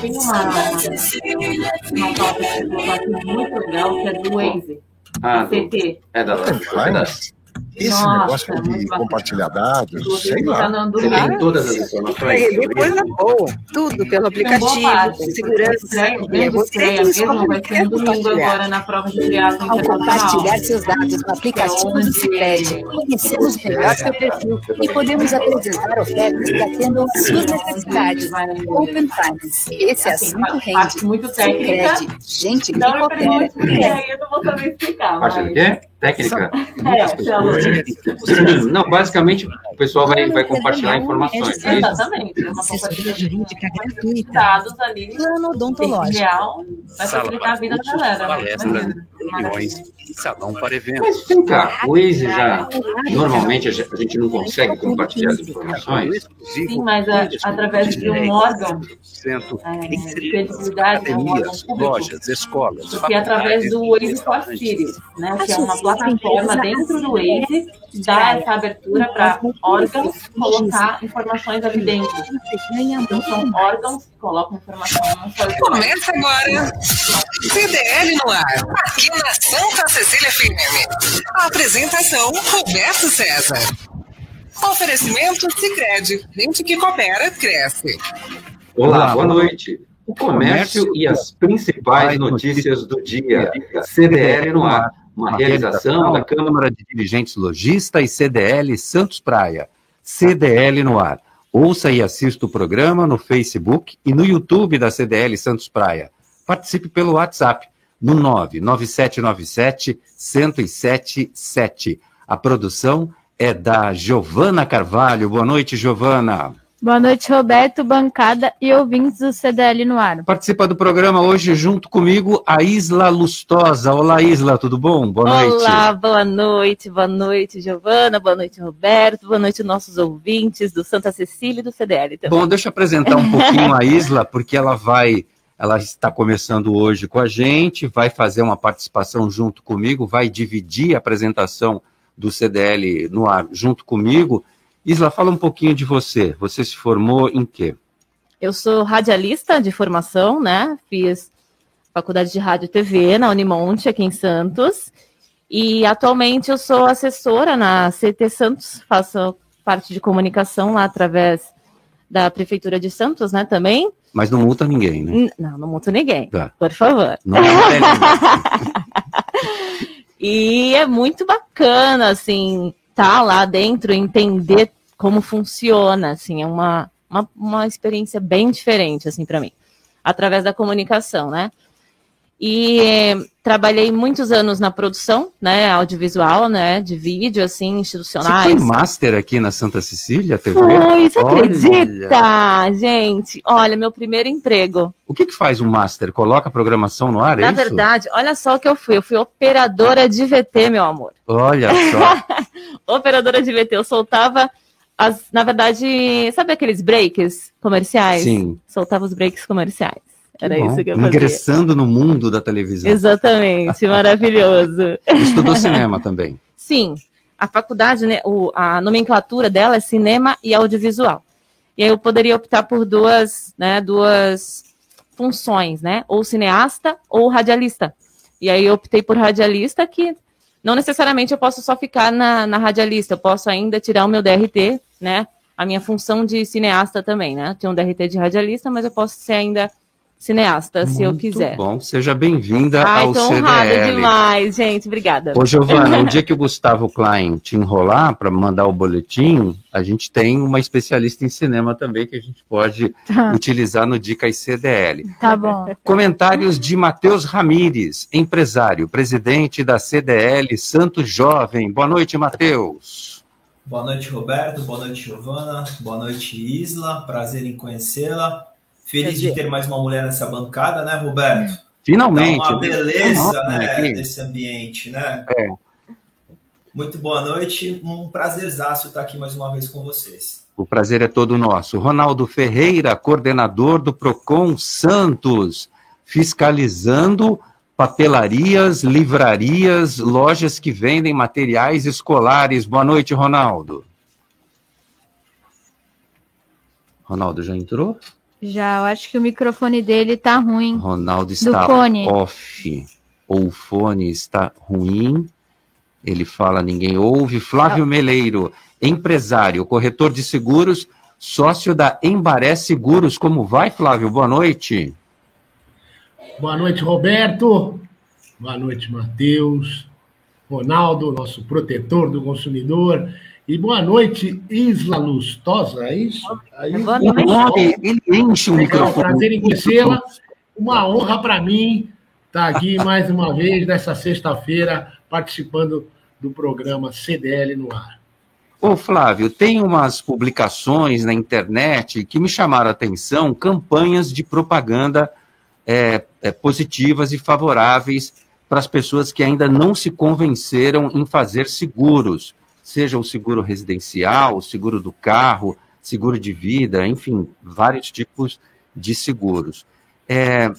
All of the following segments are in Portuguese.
tem uma, uma pauta que muito legal, que é do Waze. Ah, do, CT. É da, é da, esse Nossa, negócio de compartilhar dados, sei lá. Você tem todas as informações. É, coisa boa. Tudo pelo aplicativo, segurança. É, você ser no domingo agora na prova de triatlon Ao compartilhar seus dados no aplicativo do Cicred, conhecemos melhor seu perfil e podemos apresentar ofertas que atendam às suas necessidades. Open Finance. Esse assim, assunto rende. Muito técnica. Gente que coopera. Eu não vou saber explicar. Acha que é? Técnica? É, não, basicamente o pessoal vai, vai compartilhar informações. É Exatamente. Uma assessoria jurídica gratuita. Dados ali. Plano odontológico. Real, vai facilitar a vida da galera. Palestra, reuniões, salão para eventos. Mas vem cá, o Waze já, normalmente a gente não consegue compartilhar as informações? Sim, mas a, através de um órgão é, de credibilidade, um órgão público. lojas, escolas. Porque através do Waze for Cities, né, que é uma plataforma dentro do Waze dá essa abertura para órgãos colocar informações ali dentro. Então, são órgãos que colocam informação. Começa agora. CDL no ar, aqui na Santa Cecília FM. A apresentação, Roberto César. Oferecimento Sicredi. Gente que coopera, cresce. Olá, boa noite. O comércio e as principais notícias do dia. CDL no ar uma realização da Câmara de Dirigentes Logista e CDL Santos Praia. CDL no ar. Ouça e assista o programa no Facebook e no YouTube da CDL Santos Praia. Participe pelo WhatsApp no 99797 1077. A produção é da Giovana Carvalho. Boa noite, Giovana. Boa noite, Roberto, bancada e ouvintes do CDL no ar. Participa do programa hoje junto comigo a Isla Lustosa. Olá, Isla, tudo bom? Boa Olá, noite. Olá, boa noite, boa noite, Giovana, boa noite, Roberto, boa noite, nossos ouvintes do Santa Cecília e do CDL também. Bom, deixa eu apresentar um pouquinho a Isla, porque ela vai, ela está começando hoje com a gente, vai fazer uma participação junto comigo, vai dividir a apresentação do CDL no ar junto comigo. Isla, fala um pouquinho de você. Você se formou em quê? Eu sou radialista de formação, né? Fiz faculdade de rádio e TV na Unimonte, aqui em Santos. E atualmente eu sou assessora na CT Santos, faço parte de comunicação lá através da Prefeitura de Santos, né, também. Mas não multa ninguém, né? Não, não multa ninguém, tá. por favor. Não, não e é muito bacana, assim, estar tá lá dentro, entender como funciona, assim, é uma, uma, uma experiência bem diferente, assim, para mim, através da comunicação, né? E eh, trabalhei muitos anos na produção, né, audiovisual, né, de vídeo, assim, institucionais. Você foi master aqui na Santa Cecília TV? Foi, você Olha. acredita, gente? Olha, meu primeiro emprego. O que que faz um master? Coloca a programação no ar, é Na isso? verdade, olha só o que eu fui. Eu fui operadora de VT, meu amor. Olha só. operadora de VT. Eu soltava as, na verdade, sabe aqueles breaks comerciais? Sim. Soltava os breaks comerciais. Era Bom, isso que eu fazia. Ingressando no mundo da televisão. Exatamente, maravilhoso. Estudou cinema também. Sim. A faculdade, né, o, a nomenclatura dela é cinema e audiovisual. E aí eu poderia optar por duas, né, duas funções, né? Ou cineasta ou radialista. E aí eu optei por radialista, que não necessariamente eu posso só ficar na, na radialista, eu posso ainda tirar o meu DRT, né? A minha função de cineasta também, né? Tenho um DRT de radialista, mas eu posso ser ainda cineasta, Muito se eu quiser. bom, seja bem-vinda ao tô CDL. honrada demais, gente. Obrigada. Ô, Giovana, o dia que o Gustavo Klein te enrolar para mandar o boletim, a gente tem uma especialista em cinema também que a gente pode Tá. utilizar no Dicas CDL. Tá bom. Comentários de Matheus Ramires, empresário, presidente da CDL Santos Jovem. Boa noite, Matheus. Boa noite, Roberto. Boa noite, Giovana. Boa noite, Isla. Prazer em conhecê-la. Feliz de ter mais uma mulher nessa bancada, né, Roberto? Finalmente. Dá uma beleza, Nossa, né, que- nesse ambiente, né? É. Muito boa noite. Um prazerzaço estar aqui mais uma vez com vocês. O prazer é todo nosso. Ronaldo Ferreira, coordenador do Procon Santos, fiscalizando papelarias, livrarias, lojas que vendem materiais escolares. Boa noite, Ronaldo. Ronaldo já entrou? Já, eu acho que o microfone dele tá ruim. Ronaldo está off. Ou o fone está ruim. Ele fala, ninguém ouve. Flávio Meleiro, empresário, corretor de seguros, sócio da Embaré Seguros. Como vai, Flávio? Boa noite. Boa noite, Roberto. Boa noite, Matheus. Ronaldo, nosso protetor do consumidor. E boa noite, Isla Lustosa, é isso? Aí, boa noite. Ele enche o microfone. É um prazer em conhecê-la. Uma honra para mim estar aqui mais uma vez, nessa sexta-feira, participando do programa CDL no ar. Ô Flávio, tem umas publicações na internet que me chamaram a atenção, campanhas de propaganda é, é, positivas e favoráveis para as pessoas que ainda não se convenceram em fazer seguros, seja o seguro residencial, o seguro do carro, seguro de vida, enfim, vários tipos de seguros. É,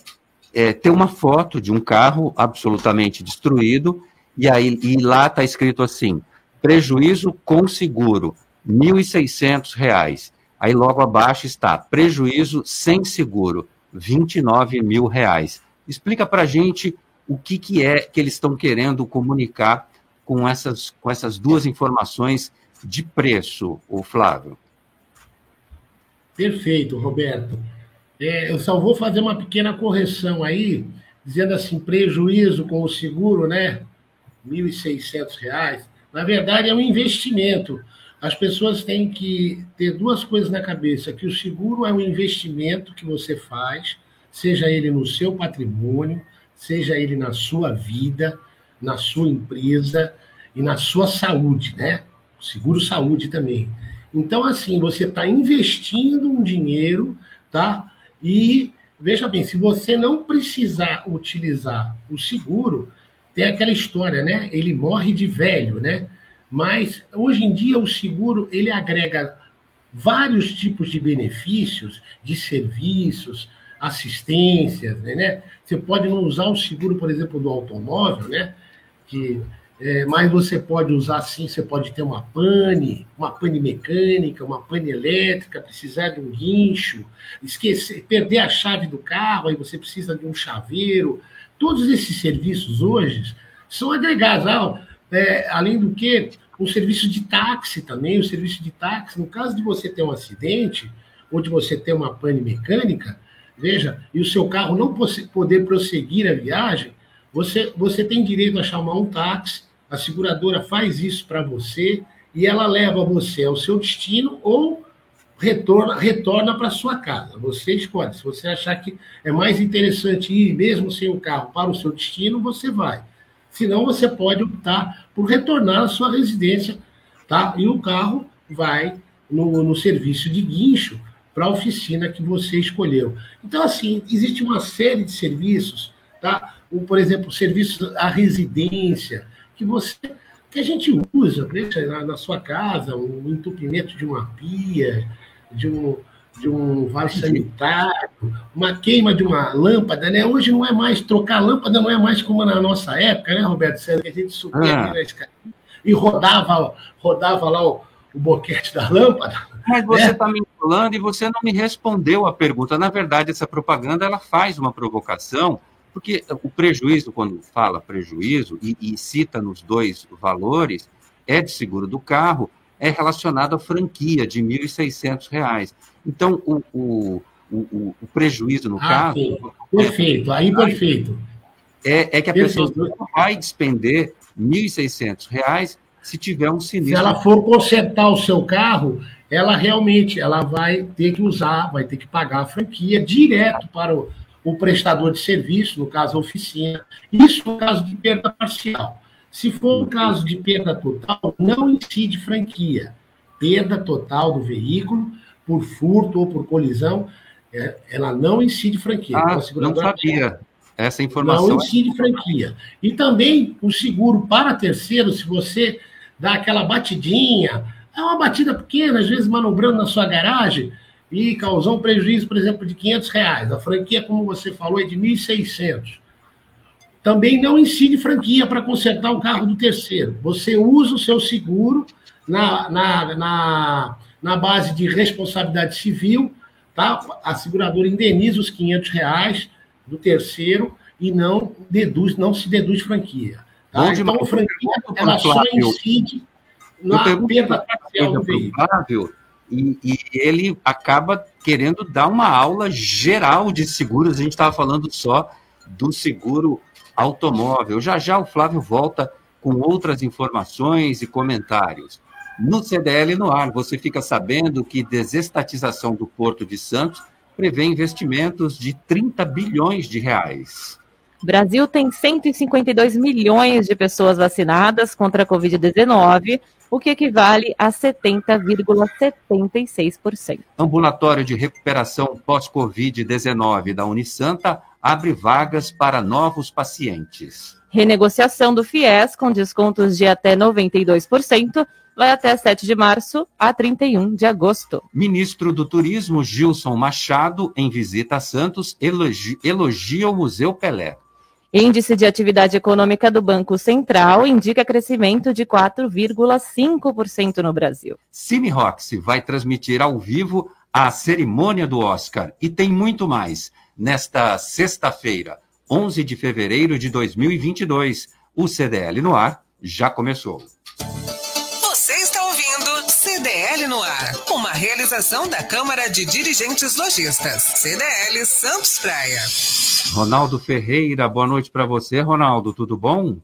é, tem uma foto de um carro absolutamente destruído, e, aí, e lá está escrito assim: prejuízo com seguro, R$ 1.600. Aí logo abaixo está prejuízo sem seguro, 29 mil reais. Explica para a gente o que, que é que eles estão querendo comunicar com essas, com essas duas informações de preço, o Flávio. Perfeito, Roberto. É, eu só vou fazer uma pequena correção aí, dizendo assim, prejuízo com o seguro, né? R$ 1.600. Na verdade, é um investimento. As pessoas têm que ter duas coisas na cabeça: que o seguro é um investimento que você faz, seja ele no seu patrimônio, seja ele na sua vida, na sua empresa e na sua saúde, né? Seguro saúde também. Então, assim, você está investindo um dinheiro, tá? E veja bem, se você não precisar utilizar o seguro, tem aquela história, né? Ele morre de velho, né? Mas hoje em dia o seguro ele agrega vários tipos de benefícios, de serviços, assistências, né? Você pode não usar o seguro, por exemplo, do automóvel, né? Que, é, mas você pode usar sim, você pode ter uma pane, uma pane mecânica, uma pane elétrica, precisar de um guincho, esquecer, perder a chave do carro, aí você precisa de um chaveiro. Todos esses serviços hoje são agregados. Ah, é, além do que, o serviço de táxi também, o serviço de táxi, no caso de você ter um acidente, ou de você ter uma pane mecânica, veja, e o seu carro não poder prosseguir a viagem, você, você tem direito a chamar um táxi, a seguradora faz isso para você e ela leva você ao seu destino ou retorna, retorna para sua casa. Você escolhe. Se você achar que é mais interessante ir mesmo sem o carro para o seu destino, você vai. Senão você pode optar por retornar à sua residência, tá? E o carro vai no, no serviço de guincho para a oficina que você escolheu. Então, assim, existe uma série de serviços, tá? O, por exemplo, o serviço à residência, que você que a gente usa, deixa na, na sua casa, um entupimento de uma pia, de um, de um vaso sanitário, uma queima de uma lâmpada, né? Hoje não é mais, trocar lâmpada não é mais como na nossa época, né, Roberto César, que a gente subia ah. aqui na escada e rodava, rodava lá o, o boquete da lâmpada. Mas você está né? me falando e você não me respondeu a pergunta. Na verdade, essa propaganda ela faz uma provocação, porque o prejuízo, quando fala prejuízo e, e cita nos dois valores, é de seguro do carro, é relacionado à franquia de R$ 1.600. Então, o, o, o, o, prejuízo, no ah, caso. Sim. Perfeito, aí perfeito. É, é que a perfeito. pessoa não vai despender R$ 1.600 se tiver um sinistro. Se ela for consertar o seu carro, ela realmente ela vai ter que usar, vai ter que pagar a franquia direto para o, o prestador de serviço, no caso a oficina. Isso no caso de perda parcial. Se for um caso de perda total, não incide franquia. Perda total do veículo por furto ou por colisão, é, ela não incide franquia. Ah, então, não sabia. Essa informação. Não incide franquia. E também o seguro para terceiro, se você dá aquela batidinha, é uma batida pequena, às vezes manobrando na sua garagem, e causou um prejuízo, por exemplo, de 500 reais. A franquia, como você falou, é de 1.600 também não incide franquia para consertar o carro do terceiro. Você usa o seu seguro na, na, na, na base de responsabilidade civil, tá? A seguradora indeniza os 500 reais do terceiro e não deduz, não se deduz franquia. Tá? Então, a franquia ela só incide na perda parcial do veículo. E, e, ele acaba querendo dar uma aula geral de seguros. A gente estava falando só do seguro automóvel. Já já o Flávio volta com outras informações e comentários. No CDL no ar, você fica sabendo que desestatização do Porto de Santos prevê investimentos de 30 bilhões de reais. Brasil tem 152 milhões de pessoas vacinadas contra a Covid-19, o que equivale a 70,76%. Ambulatório de recuperação pós-Covid-19 da Unisanta abre vagas para novos pacientes. Renegociação do FIES com descontos de até 92% vai até 7 de março a 31 de agosto. Ministro do Turismo Gilson Machado, em visita a Santos, elogia, elogia o Museu Pelé. Índice de atividade econômica do Banco Central indica crescimento de 4,5% no Brasil. Cine Roxy vai transmitir ao vivo a cerimônia do Oscar e tem muito mais. Nesta sexta-feira, 11 de fevereiro de 2022, o CDL no ar já começou. CDL no ar, uma realização da Câmara de Dirigentes Lojistas, CDL Santos Praia. Ronaldo Ferreira, boa noite para você, Ronaldo, tudo bom?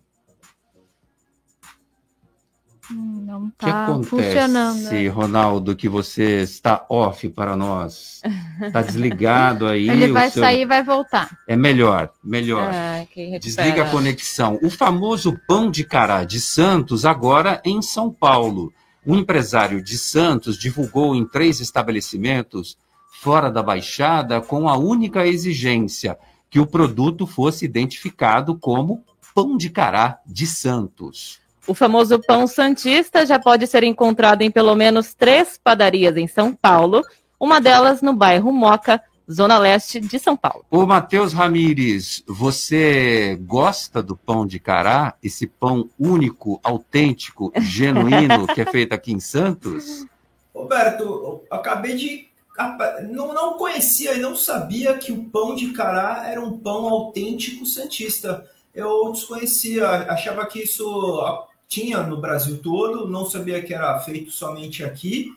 Hum, não tá que acontece, funcionando. Ronaldo, que você está off para nós? Está desligado aí. Ele vai seu... sair e vai voltar. É melhor, melhor. Ah, Desliga a conexão. O famoso pão de cará de Santos, agora em São Paulo. Um empresário de Santos divulgou em três estabelecimentos fora da Baixada com a única exigência que o produto fosse identificado como pão de cará de Santos. O famoso pão santista já pode ser encontrado em pelo menos três padarias em São Paulo, uma delas no bairro Moca, Zona Leste de São Paulo. Ô, Matheus Ramires, você gosta do pão de cará? Esse pão único, autêntico, genuíno que é feito aqui em Santos? Roberto, acabei de. Não, não conhecia e não sabia que o pão de cará era um pão autêntico santista. Eu desconhecia, achava que isso tinha no Brasil todo, não sabia que era feito somente aqui.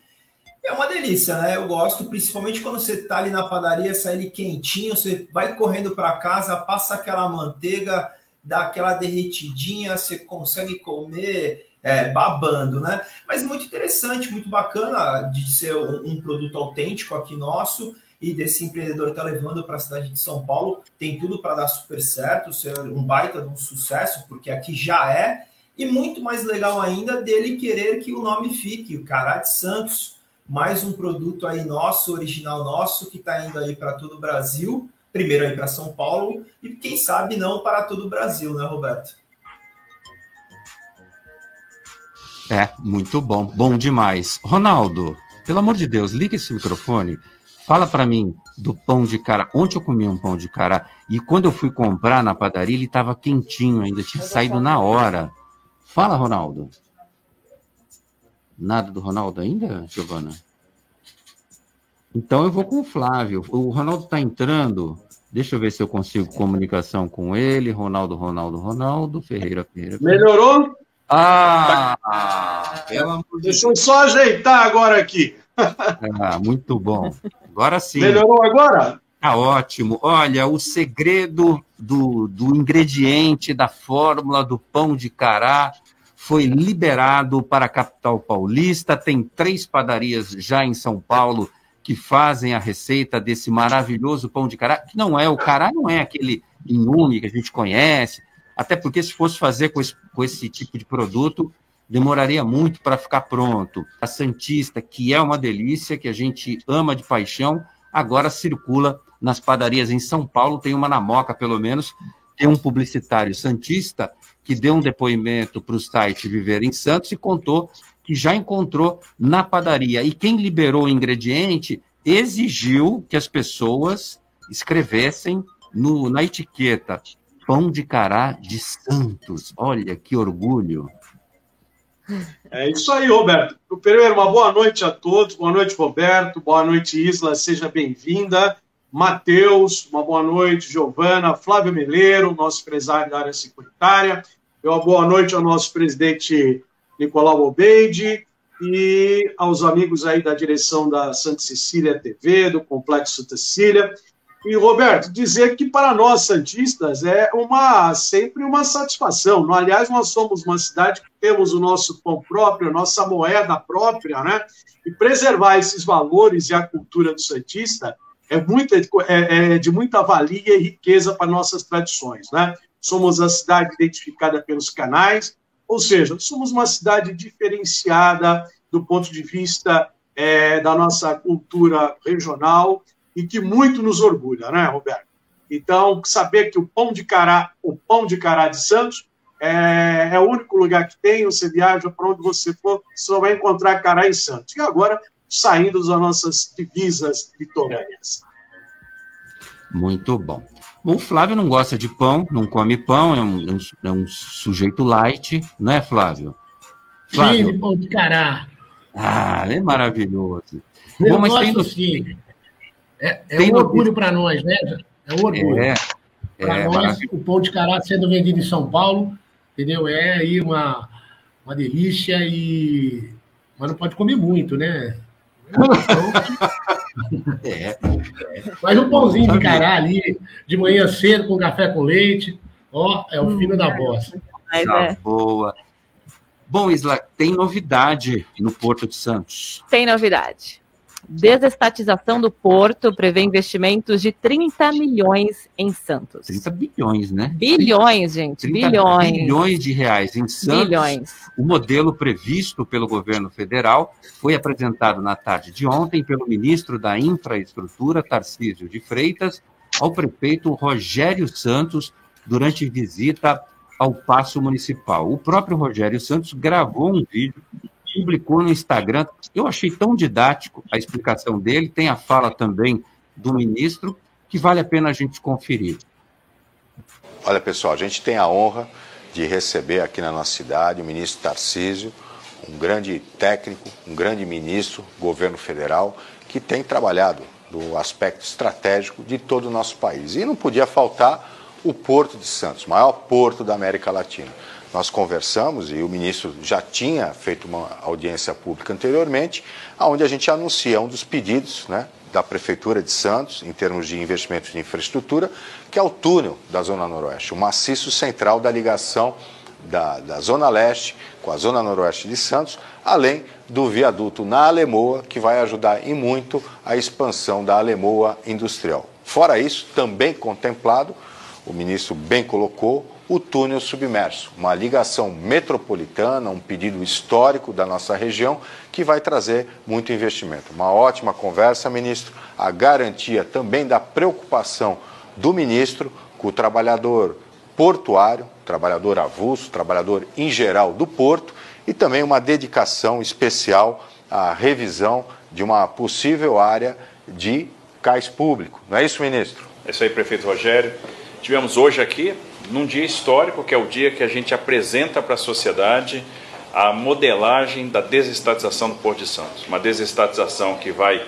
É uma delícia, né? Eu gosto, principalmente quando você tá ali na padaria, sai ele quentinho, você vai correndo para casa, passa aquela manteiga, dá aquela derretidinha, você consegue comer é, babando, né? Mas muito interessante, muito bacana de ser um, um produto autêntico aqui nosso e desse empreendedor tá levando para a cidade de São Paulo. Tem tudo para dar super certo, ser um baita de um sucesso, porque aqui já é. E muito mais legal ainda dele querer que o nome fique, o Cará de Santos mais um produto aí nosso, original nosso, que está indo aí para todo o Brasil, primeiro aí para São Paulo, e quem sabe não para todo o Brasil, né, Roberto? É, muito bom, bom demais. Ronaldo, pelo amor de Deus, liga esse microfone, fala para mim do pão de cara. Ontem eu comi um pão de cara e quando eu fui comprar na padaria, ele estava quentinho ainda, tinha saído na hora. Fala, Ronaldo. Nada do Ronaldo ainda, Giovana? Então eu vou com o Flávio. O Ronaldo está entrando. Deixa eu ver se eu consigo comunicação com ele. Ronaldo, Ronaldo, Ronaldo. Ferreira, Ferreira. Melhorou? Ah! Deixa eu só ajeitar agora aqui. Ah, muito bom. Agora sim. Melhorou agora? Tá ótimo. Olha, o segredo do, do ingrediente da fórmula do pão de cará foi liberado para a capital paulista. Tem três padarias já em São Paulo que fazem a receita desse maravilhoso pão de cará, que não é, o cará não é aquele inhume que a gente conhece, até porque se fosse fazer com esse, com esse tipo de produto, demoraria muito para ficar pronto. A Santista, que é uma delícia, que a gente ama de paixão, agora circula nas padarias em São Paulo, tem uma na Moca, pelo menos, tem um publicitário Santista que deu um depoimento para o site Viver em Santos e contou que já encontrou na padaria. E quem liberou o ingrediente exigiu que as pessoas escrevessem no, na etiqueta pão de cará de Santos. Olha que orgulho. É isso aí, Roberto. Primeiro, uma boa noite a todos. Boa noite, Roberto. Boa noite, Isla. Seja bem-vinda. Matheus, uma boa noite. Giovana, Flávio Meleiro, nosso empresário da área securitária. Uma boa noite ao nosso presidente Nicolau Obeide e aos amigos aí da direção da Santa Cecília TV, do Complexo Santa Cecília. E, Roberto, dizer que para nós santistas é uma sempre uma satisfação. Aliás, nós somos uma cidade que temos o nosso pão próprio, a nossa moeda própria, né? E preservar esses valores e a cultura do santista é, é, é de muita valia e riqueza para nossas tradições, né? Somos a cidade identificada pelos canais, ou seja, somos uma cidade diferenciada do ponto de vista é, da nossa cultura regional e que muito nos orgulha, né, Roberto? Então, saber que o pão de cará, o pão de cará de Santos é, é o único lugar que tem, você viaja para onde você for, você só vai encontrar cará em Santos. E agora, saindo das nossas divisas litorâneas. Muito bom. O Flávio não gosta de pão, não come pão, é um, é um sujeito light, não é, Flávio? Flávio. Sim, pão de cará. Ah, é maravilhoso. Eu bom, mas gosto, tem... sim. É, é um orgulho para nós, né? É um orgulho. É, para é, nós, o pão de cará sendo vendido em São Paulo, entendeu? É aí uma, uma delícia e. Mas não pode comer muito, né? É. Mas um pãozinho de cará ali, de manhã cedo, com café com leite, ó, é o fino da bosta. Tá é. boa. Bom, Isla, tem novidade no Porto de Santos. Tem novidade. Desestatização do Porto prevê investimentos de 30 milhões em Santos. 30 bilhões, né? Bilhões, gente. Bilhões. Bilhões de reais em Santos. Bilhões. O modelo previsto pelo governo federal foi apresentado na tarde de ontem pelo ministro da Infraestrutura, Tarcísio de Freitas, ao prefeito Rogério Santos durante visita ao Paço Municipal. O próprio Rogério Santos gravou um vídeo publicou no Instagram. Eu achei tão didático a explicação dele, tem a fala também do ministro, que vale a pena a gente conferir. Olha, pessoal, a gente tem a honra de receber aqui na nossa cidade o ministro Tarcísio, um grande técnico, um grande ministro, governo federal, que tem trabalhado no aspecto estratégico de todo o nosso país. E não podia faltar o Porto de Santos, maior porto da América Latina. Nós conversamos e o ministro já tinha feito uma audiência pública anteriormente, onde a gente anuncia um dos pedidos né, da Prefeitura de Santos, em termos de investimentos de infraestrutura, que é o túnel da Zona Noroeste, o maciço central da ligação da, da Zona Leste com a Zona Noroeste de Santos, além do viaduto na Alemoa, que vai ajudar em muito a expansão da Alemoa industrial. Fora isso, também contemplado, o ministro bem colocou, o túnel submerso, uma ligação metropolitana, um pedido histórico da nossa região que vai trazer muito investimento. Uma ótima conversa, ministro. A garantia também da preocupação do ministro com o trabalhador portuário, trabalhador avulso, trabalhador em geral do porto e também uma dedicação especial à revisão de uma possível área de cais público. Não é isso, ministro? É isso aí, prefeito Rogério. Tivemos hoje aqui num dia histórico, que é o dia que a gente apresenta para a sociedade a modelagem da desestatização do Porto de Santos. Uma desestatização que vai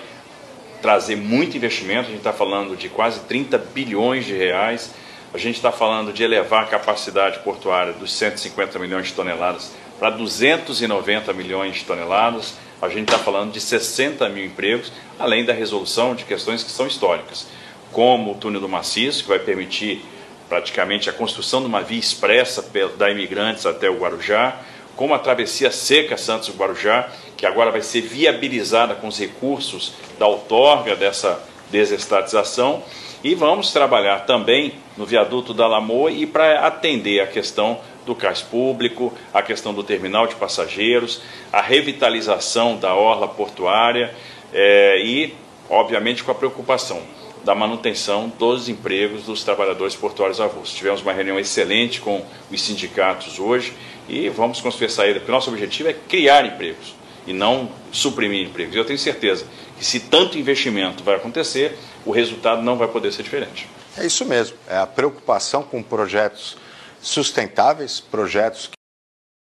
trazer muito investimento, a gente está falando de quase 30 bilhões de reais, a gente está falando de elevar a capacidade portuária dos 150 milhões de toneladas para 290 milhões de toneladas, a gente está falando de 60 mil empregos, além da resolução de questões que são históricas, como o túnel do maciço, que vai permitir praticamente a construção de uma via expressa da imigrantes até o Guarujá, como a travessia seca Santos-Guarujá, que agora vai ser viabilizada com os recursos da outorga dessa desestatização, e vamos trabalhar também no viaduto da Lamoa e para atender a questão do cais público, a questão do terminal de passageiros, a revitalização da orla portuária é, e, obviamente, com a preocupação da manutenção dos empregos dos trabalhadores portuários avulsos. Tivemos uma reunião excelente com os sindicatos hoje e vamos construir essa saída, porque o nosso objetivo é criar empregos e não suprimir empregos. Eu tenho certeza que se tanto investimento vai acontecer, o resultado não vai poder ser diferente. É isso mesmo, é a preocupação com projetos sustentáveis, projetos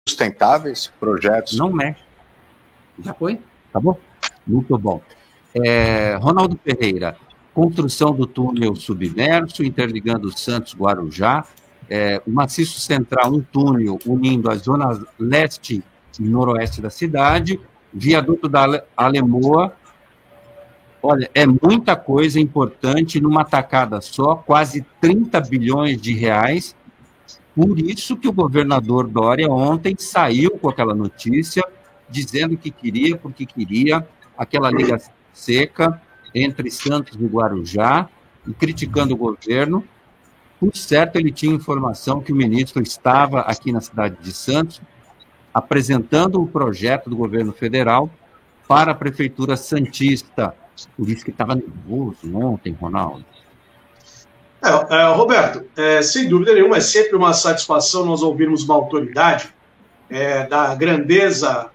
sustentáveis, projetos. Não mexe. Já foi? Tá bom? Muito bom. É, Ronaldo Ferreira, construção do túnel submerso, interligando Santos Guarujá, é, o maciço central, um túnel unindo as zonas leste e noroeste da cidade, viaduto da Alemoa. Olha, é muita coisa importante numa tacada só, quase 30 bilhões de reais. Por isso que o governador Dória ontem saiu com aquela notícia, dizendo que queria, porque queria aquela ligação seca entre Santos e Guarujá, e criticando o governo. Por certo, ele tinha informação que o ministro estava aqui na cidade de Santos, apresentando o projeto do governo federal para a prefeitura santista. Por isso que estava nervoso ontem, Ronaldo. É, é, Roberto, é, sem dúvida nenhuma, é sempre uma satisfação nós ouvirmos uma autoridade é, da grandeza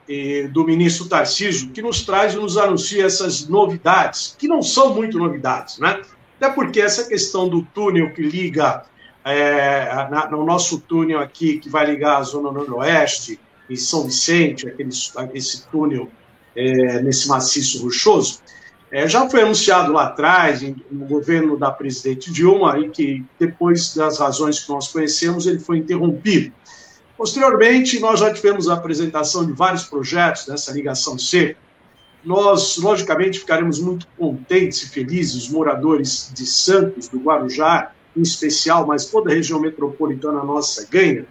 do ministro Tarcísio, que nos traz e nos anuncia essas novidades, que não são muito novidades, né? Até porque essa questão do túnel que liga, é, na, no nosso túnel aqui, que vai ligar a Zona Noroeste e São Vicente, aquele, esse túnel é, nesse maciço rochoso, é, já foi anunciado lá atrás, no governo da presidente Dilma, e que depois das razões que nós conhecemos, ele foi interrompido. Posteriormente, nós já tivemos a apresentação de vários projetos dessa ligação C. Nós, logicamente, ficaremos muito contentes e felizes, os moradores de Santos, do Guarujá, em especial, mas toda a região metropolitana nossa ganha,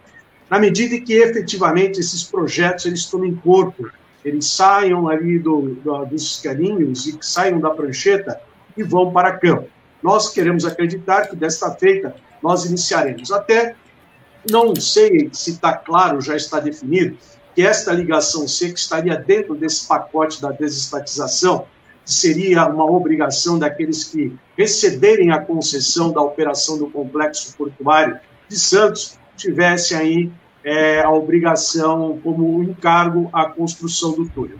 na medida em que efetivamente esses projetos eles tomem corpo, eles saiam ali do, do, dos carinhos e saiam da prancheta e vão para campo. Nós queremos acreditar que desta feita nós iniciaremos. Até não sei se está claro, já está definido, que esta ligação seca estaria dentro desse pacote da desestatização, que seria uma obrigação daqueles que receberem a concessão da operação do complexo portuário de Santos, tivesse aí é, a obrigação como encargo a construção do túnel.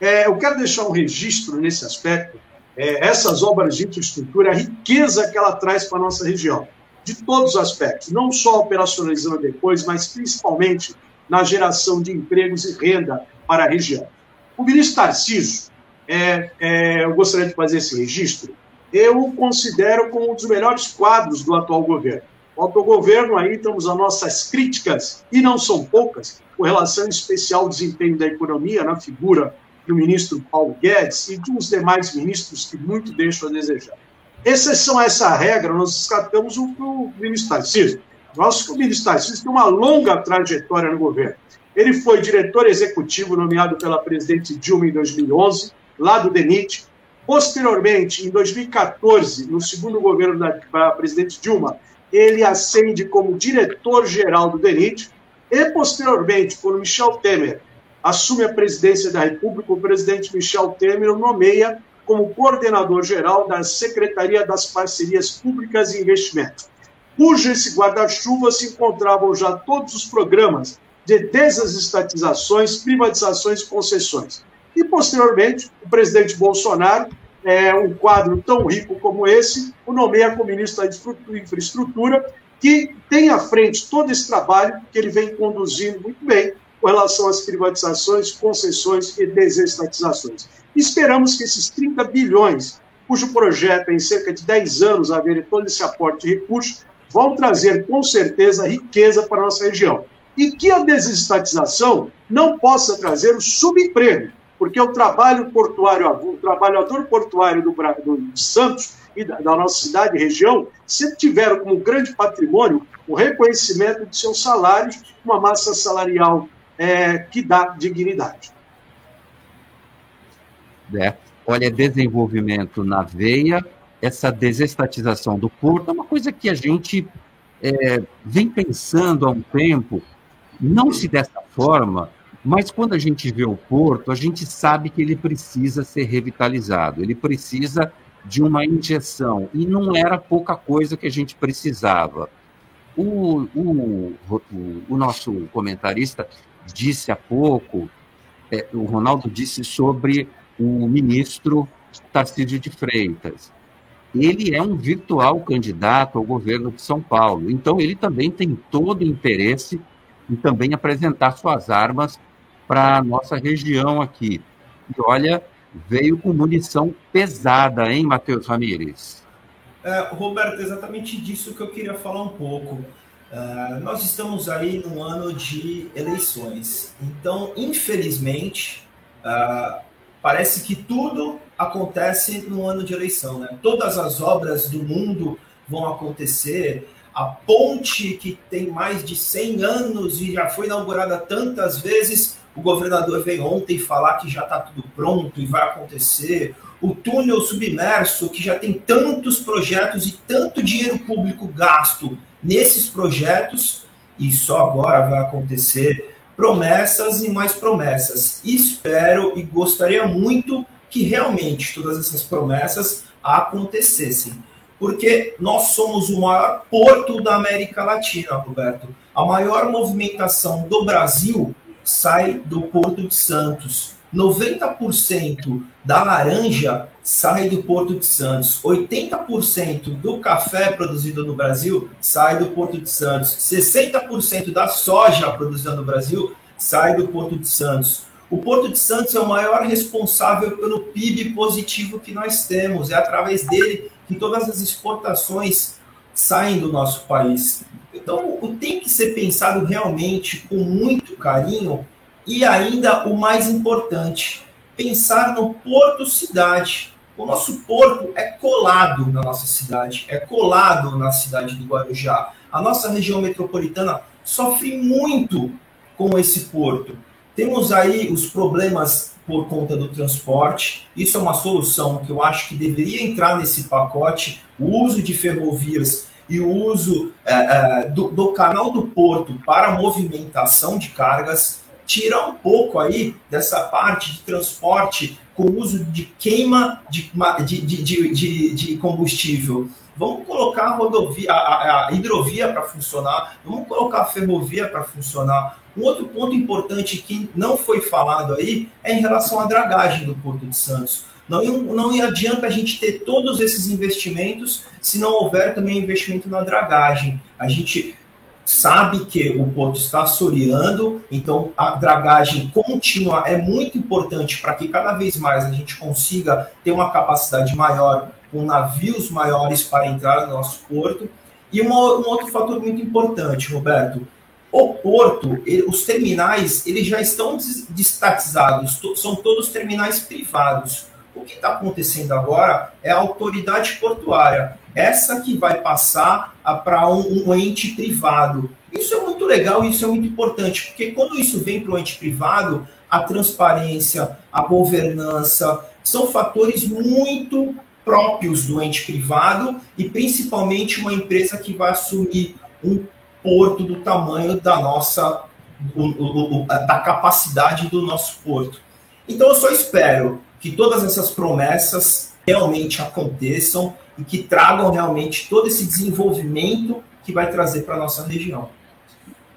É, eu quero deixar um registro nesse aspecto, é, essas obras de infraestrutura, a riqueza que ela traz para a nossa região de todos os aspectos, não só operacionalizando depois, mas principalmente na geração de empregos e renda para a região. O ministro Tarcísio, é, é, eu gostaria de fazer esse registro, eu o considero como um dos melhores quadros do atual governo. O atual governo, aí temos as nossas críticas, e não são poucas, com relação em especial ao desempenho da economia, na figura do ministro Paulo Guedes e de uns demais ministros que muito deixam a desejar. Exceção a essa regra, nós descartamos o, o ministro Tarcísio. Nosso ministro Tarcísio tem uma longa trajetória no governo. Ele foi diretor executivo nomeado pela presidente Dilma em 2011, lá do DENIT. Posteriormente, em 2014, no segundo governo da presidente Dilma, ele ascende como diretor-geral do DENIT. E, posteriormente, quando Michel Temer assume a presidência da República, o presidente Michel Temer nomeia como coordenador geral da Secretaria das Parcerias Públicas e Investimentos, cujo esse guarda-chuva se encontravam já todos os programas de desestatizações, privatizações e concessões. E, posteriormente, o presidente Bolsonaro, é, um quadro tão rico como esse, o nomeia como ministro da Infraestrutura, que tem à frente todo esse trabalho que ele vem conduzindo muito bem com relação às privatizações, concessões e desestatizações. Esperamos que esses 30 bilhões, cujo projeto é em cerca de 10 anos haver todo esse aporte de recursos, vão trazer com certeza riqueza para a nossa região. E que a desestatização não possa trazer o subemprego, porque o trabalho portuário, o trabalhador portuário do, do Santos e da, da, nossa cidade e região sempre tiveram como grande patrimônio o reconhecimento de seus salários, uma massa salarial é, que dá dignidade. É. Olha, desenvolvimento na veia, essa desestatização do porto é uma coisa que a gente é, vem pensando há um tempo, não se dessa forma, mas quando a gente vê o porto, a gente sabe que ele precisa ser revitalizado, ele precisa de uma injeção, e não era pouca coisa que a gente precisava. O, o, o, o nosso comentarista disse há pouco, é, o Ronaldo disse sobre o ministro Tarcísio de Freitas. Ele é um virtual candidato ao governo de São Paulo, então ele também tem todo o interesse e também apresentar suas armas para a nossa região aqui. E olha, veio com munição pesada, hein, Matheus Ramires? É, Roberto, exatamente disso que eu queria falar um pouco. Uh, nós estamos aí num ano de eleições. Então, infelizmente, uh, parece que tudo acontece no ano de eleição. Né? Todas as obras do mundo vão acontecer. A ponte que tem mais de 100 anos e já foi inaugurada tantas vezes, o governador veio ontem falar que já está tudo pronto e vai acontecer. O túnel submerso, que já tem tantos projetos e tanto dinheiro público gasto nesses projetos, e só agora vai acontecer promessas e mais promessas. Espero e gostaria muito que realmente todas essas promessas acontecessem, porque nós somos o maior porto da América Latina, Roberto. A maior movimentação do Brasil sai do Porto de Santos. 90% da laranja sai do Porto de Santos. 80% do café produzido no Brasil sai do Porto de Santos. 60% da soja produzida no Brasil sai do Porto de Santos. O Porto de Santos é o maior responsável pelo PIB positivo que nós temos. É através dele que todas as exportações saem do nosso país. Então, tem que ser pensado realmente com muito carinho e ainda o mais importante, pensar no porto cidade. O nosso porto é colado na nossa cidade, é colado na cidade do Guarujá. A nossa região metropolitana sofre muito com esse porto. Temos aí os problemas por conta do transporte. Isso é uma solução que eu acho que deveria entrar nesse pacote. O uso de ferrovias e o uso é, é, do, do canal do porto para movimentação de cargas tirar um pouco aí dessa parte de transporte com uso de queima de, de, de, de, combustível. Vamos colocar a rodovia, a, a hidrovia para funcionar, vamos colocar a ferrovia para funcionar. Um outro ponto importante que não foi falado aí é em relação à dragagem do Porto de Santos. Não, não adianta a gente ter todos esses investimentos se não houver também investimento na dragagem. A gente sabe que o porto está assoreando, então a dragagem contínua é muito importante para que cada vez mais a gente consiga ter uma capacidade maior, com navios maiores para entrar no nosso porto. E uma, um outro fator muito importante, Roberto, o porto, ele, os terminais, eles já estão destatizados, to, são todos terminais privados. O que está acontecendo agora é a autoridade portuária, essa que vai passar para um, um, ente privado. Isso é muito legal, isso é muito importante, porque quando isso vem para o ente privado, a transparência, a governança, são fatores muito próprios do ente privado e principalmente uma empresa que vai assumir um porto do tamanho da nossa, da capacidade do nosso porto. Então eu só espero que todas essas promessas realmente aconteçam e que tragam realmente todo esse desenvolvimento que vai trazer para a nossa região.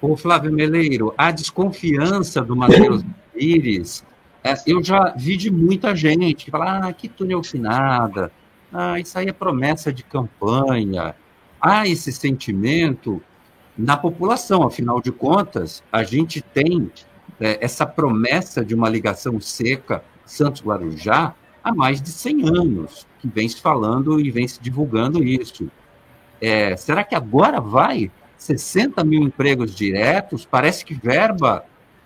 O Flávio Meleiro, a desconfiança do Matheus Pires, é, eu já vi de muita gente que fala, ah, que túnel finada, ah, isso aí é promessa de campanha. Há esse sentimento na população, afinal de contas, a gente tem é, essa promessa de uma ligação seca Santos Guarujá há mais de 100 anos, que vem se falando e vem se divulgando isso. É, será que agora vai? 60 mil empregos diretos? Parece que verba.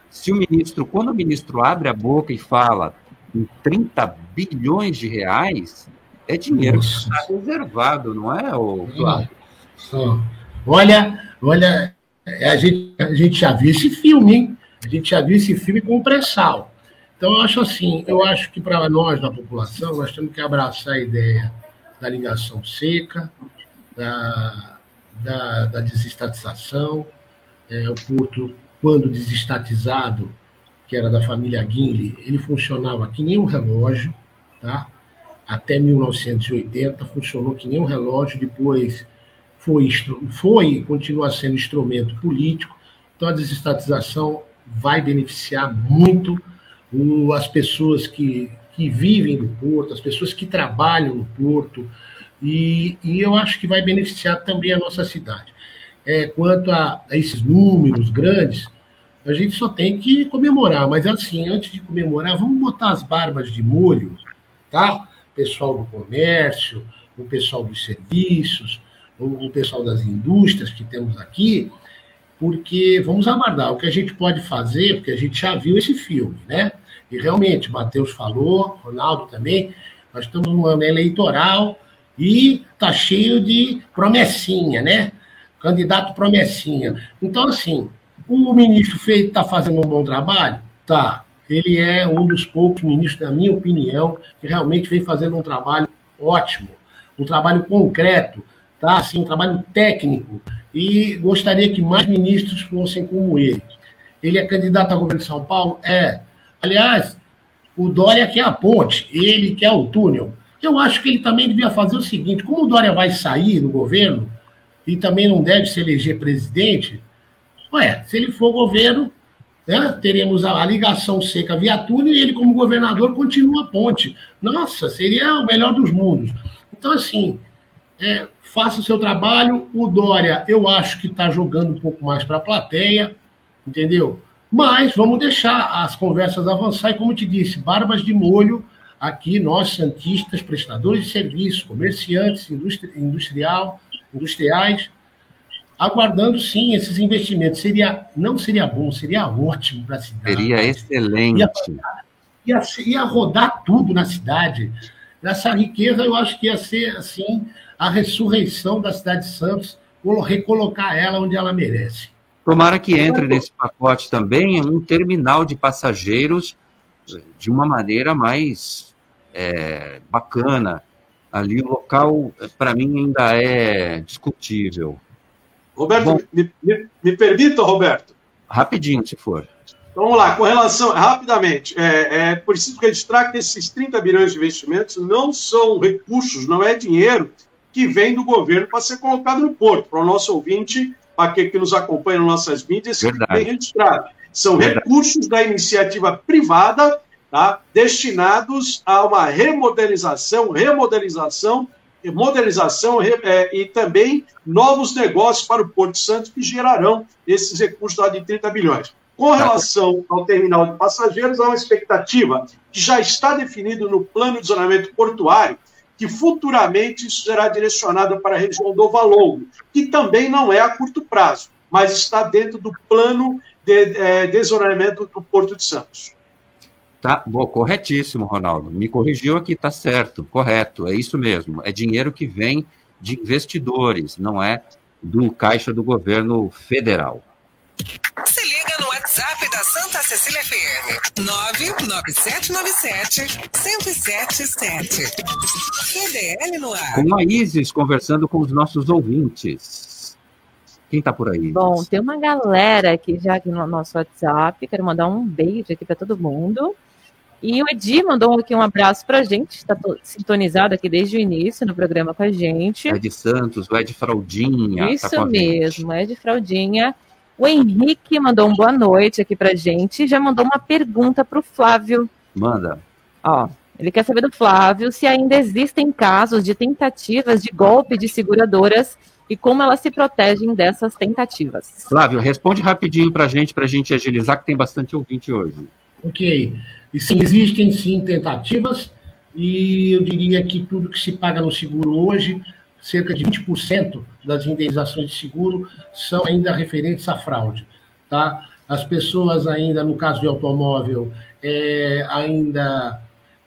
Se o ministro, quando o ministro abre a boca e fala em 30 bilhões de reais, é dinheiro Nossa. que está reservado, não é, Flávio? Olha, olha, a gente, a gente já viu esse filme, hein? A gente já viu esse filme com o pré-sal. Então, eu acho assim, eu acho que para nós, da população, nós temos que abraçar a ideia da ligação seca, da, da, da desestatização. É, o porto, quando desestatizado, que era da família Guinle, ele funcionava que nem um relógio, tá? Até 1980 funcionou que nem um relógio, depois foi, foi continua sendo instrumento político. Então a desestatização vai beneficiar muito o, as pessoas que, que vivem no porto, as pessoas que trabalham no porto, e, e eu acho que vai beneficiar também a nossa cidade. É, quanto a, a esses números grandes, a gente só tem que comemorar. Mas assim, antes de comemorar, vamos botar as barbas de molho, tá? Pessoal do comércio, o pessoal dos serviços, o pessoal das indústrias que temos aqui, porque vamos aguardar o que a gente pode fazer, porque a gente já viu esse filme, né? E realmente, Matheus falou, Ronaldo também, nós estamos num ano eleitoral e tá cheio de promessinha, né? Candidato promessinha. Então, assim, o ministro Feito está fazendo um bom trabalho? Tá. Ele é um dos poucos ministros, na minha opinião, que realmente vem fazendo um trabalho ótimo, um trabalho concreto, tá? Assim, um trabalho técnico. E gostaria que mais ministros fossem como ele. Ele é candidato a governo de São Paulo? É. Aliás, o Dória quer a ponte, ele quer o túnel. Eu acho que ele também devia fazer o seguinte: como o Dória vai sair do governo e também não deve se eleger presidente, ué, se ele for governo, né, teremos a, ligação seca via túnel e ele, como governador, continua a ponte. Nossa, seria o melhor dos mundos. Então, assim, é, faça o seu trabalho. O Dória, eu acho que está jogando um pouco mais para a plateia, entendeu? Mas vamos deixar as conversas avançar e, como te disse, barbas de molho aqui, nós, santistas, prestadores de serviços, comerciantes, industri industrial, industriais, aguardando sim esses investimentos. Seria, não seria bom, seria ótimo para a cidade. Seria excelente. Ia, ia, ia rodar tudo na cidade. Essa riqueza, eu acho que ia ser, assim, a ressurreição da cidade de Santos, recolocar ela onde ela merece. Tomara que entre nesse pacote também um terminal de passageiros de uma maneira mais é, bacana. Ali o local, para mim, ainda é discutível. Roberto, Bom, me, me, me, permita, Roberto? Rapidinho, se for. Vamos lá, com relação, rapidamente, é, é preciso registrar que esses 30 bilhões de investimentos não são recursos, não é dinheiro que vem do governo para ser colocado no porto. Para o nosso ouvinte, aquele que nos acompanha nas nossas mídias, Verdade. bem registrado. São Verdade. recursos da iniciativa privada tá, destinados a uma remodelização, remodelização, modernização é, e também novos negócios para o Porto Santo que gerarão esses recursos lá de 30 bilhões. Com relação ao terminal de passageiros, há uma expectativa que já está definido no plano de zonamento portuário, que futuramente isso será direcionado para a região do Valongo, que também não é a curto prazo, mas está dentro do plano de, é, do Porto de Santos. Tá, bom, corretíssimo, Ronaldo. Me corrigiu aqui, tá certo, correto, é isso mesmo. É dinheiro que vem de investidores, não é do caixa do governo federal. Da Santa Cecília FM. 99797-1077. CDL no ar. Com a Isis conversando com os nossos ouvintes. Quem está por aí? Bom, tem uma galera aqui já aqui no nosso WhatsApp. Quero mandar um beijo aqui para todo mundo. E o Edi mandou aqui um abraço para a gente, está sintonizado aqui desde o início no programa com a gente. Ed Santos, o Ed Fraldinha. Tá Isso tá mesmo, Ed Fraldinha. O Henrique mandou um boa noite aqui pra gente e já mandou uma pergunta para o Flávio. Manda. Ó, ele quer saber do Flávio se ainda existem casos de tentativas de golpe de seguradoras e como elas se protegem dessas tentativas. Flávio, responde rapidinho para a gente, para a gente agilizar, que tem bastante ouvinte hoje. Ok. E sim, existem sim tentativas, e eu diria que tudo que se paga no seguro hoje cerca de 20% das indenizações de seguro são ainda referentes à fraude. Tá? As pessoas ainda, no caso de automóvel, é, ainda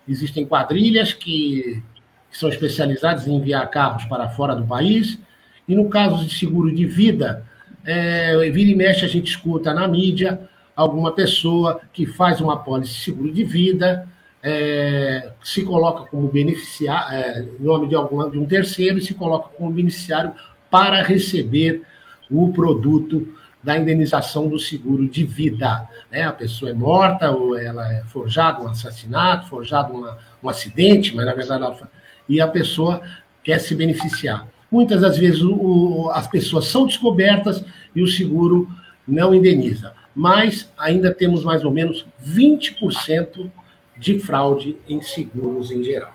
existem quadrilhas que, que são especializadas em enviar carros para fora do país, e no caso de seguro de vida, é, vira e mexe a gente escuta na mídia alguma pessoa que faz uma apólice de seguro de vida, é, se coloca como beneficiário, é, nome de, algum, de um terceiro, e se coloca como beneficiário para receber o produto da indenização do seguro de vida. Né? A pessoa é morta, ou ela é forjada um assassinato, forjado uma, um acidente, mas na verdade ela, e a pessoa quer se beneficiar. Muitas das vezes o, as pessoas são descobertas e o seguro não indeniza. Mas ainda temos mais ou menos 20% de fraude em seguros em geral.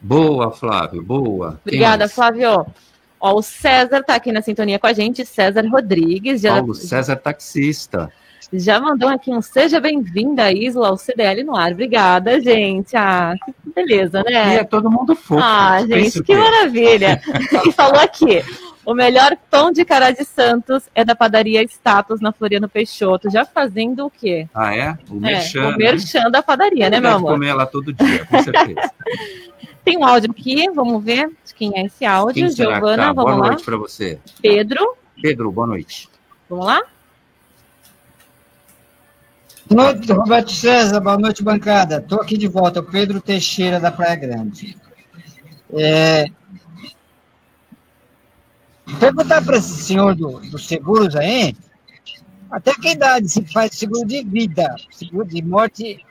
Boa, Flávio, boa. Obrigada, Flávio. Ó, o César está aqui na sintonia com a gente, César Rodrigues. Já... Paulo César taxista. Já mandou aqui um seja bem-vinda, Isla, ao CDL no ar. Obrigada, gente. Ah, que beleza, né? E é todo mundo fofo. Ah, gente, que maravilha. e falou aqui. O melhor pão de cará de Santos é da padaria Status na Floriano Peixoto. Já fazendo o quê? Ah, é? O merchan. É, o merchan da padaria, né, meu amor? comer lá todo dia, com certeza. Tem um áudio aqui, vamos ver de quem é esse áudio. Quem Giovana, tá? vamos Boa lá. noite para você. Pedro, Pedro, boa noite. vamos lá? Boa noite, Roberto César. Boa noite, bancada. Estou aqui de volta, o Pedro Teixeira, da Praia Grande. É... Perguntar para esse senhor do- dos seguros aí, até que idade se faz seguro de vida, seguro de morte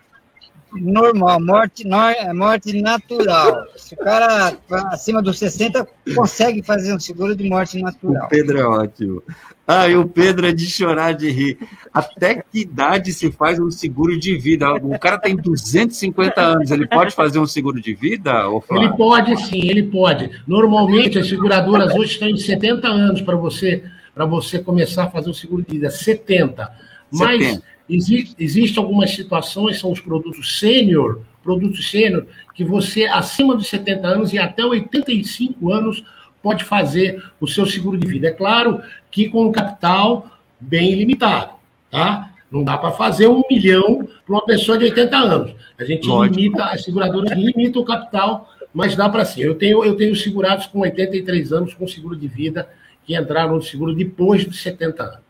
normal, morte, nor- morte natural. Se o cara tá acima dos 60 consegue fazer um seguro de morte natural. O Pedro é ótimo. Ah, e o Pedro é de chorar de rir. Até que idade se faz um seguro de vida? O cara tem 250 anos, ele pode fazer um seguro de vida, Flávio? Ele pode sim, ele pode. Normalmente as seguradoras hoje estão em 70 anos para você para você começar a fazer o seguro de vida, 70. Mas 70. exi existem algumas situações, são os produtos sênior, produtos sênior, que você acima dos 70 anos e até 85 anos pode fazer o seu seguro de vida. É claro que com um capital bem limitado, tá? Não dá para fazer um milhão para uma pessoa de 80 anos. A gente Lógico. limita, as seguradoras limitam o capital, mas dá para sim. Eu tenho, eu tenho segurados com 83 anos com seguro de vida que entraram no seguro depois dos 70 anos.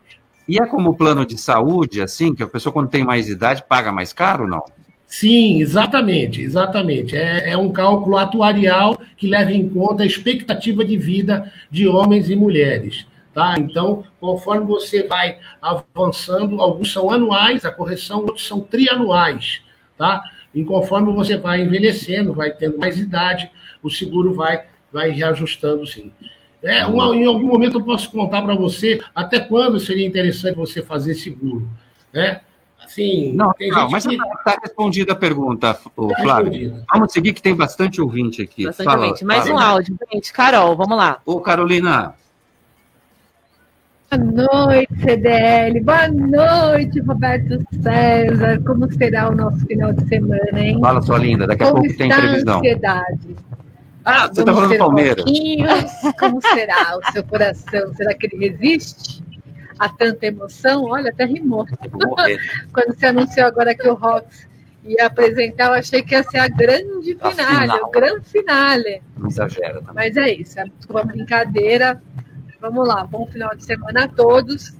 E é como plano de saúde, assim, que a pessoa quando tem mais idade paga mais caro, não? Sim, exatamente, exatamente. É, é um cálculo atuarial que leva em conta a expectativa de vida de homens e mulheres. Tá? Então, conforme você vai avançando, alguns são anuais, a correção, outros são trianuais. Tá? E conforme você vai envelhecendo, vai tendo mais idade, o seguro vai, vai reajustando, sim. É, uma- em algum momento eu posso contar para você até quando seria interessante você fazer seguro. Né? Assim, Não, tem não mas que- está respondida a pergunta, Tá Flávio. respondida. Vamos seguir que tem bastante ouvinte aqui. Bastante Fala, ouvinte. Mais fala. um áudio, gente. Carol, vamos lá. Ô, Carolina, Boa noite, CDL. Boa noite, Roberto César. Como será o nosso final de semana, hein? fala sua linda, daqui a Como pouco tem está previsão. a ansiedade? Ah, você tá Vamos falando do Palmeiras. Como será o seu coração? Será que ele resiste a tanta emoção? Olha, até rimou. Quando você anunciou agora que o Rox ia apresentar, eu achei que ia ser a grande A finale, final. o grande finale. Não exagera também. Mas é isso, é uma brincadeira. Vamos lá, bom final de semana a todos.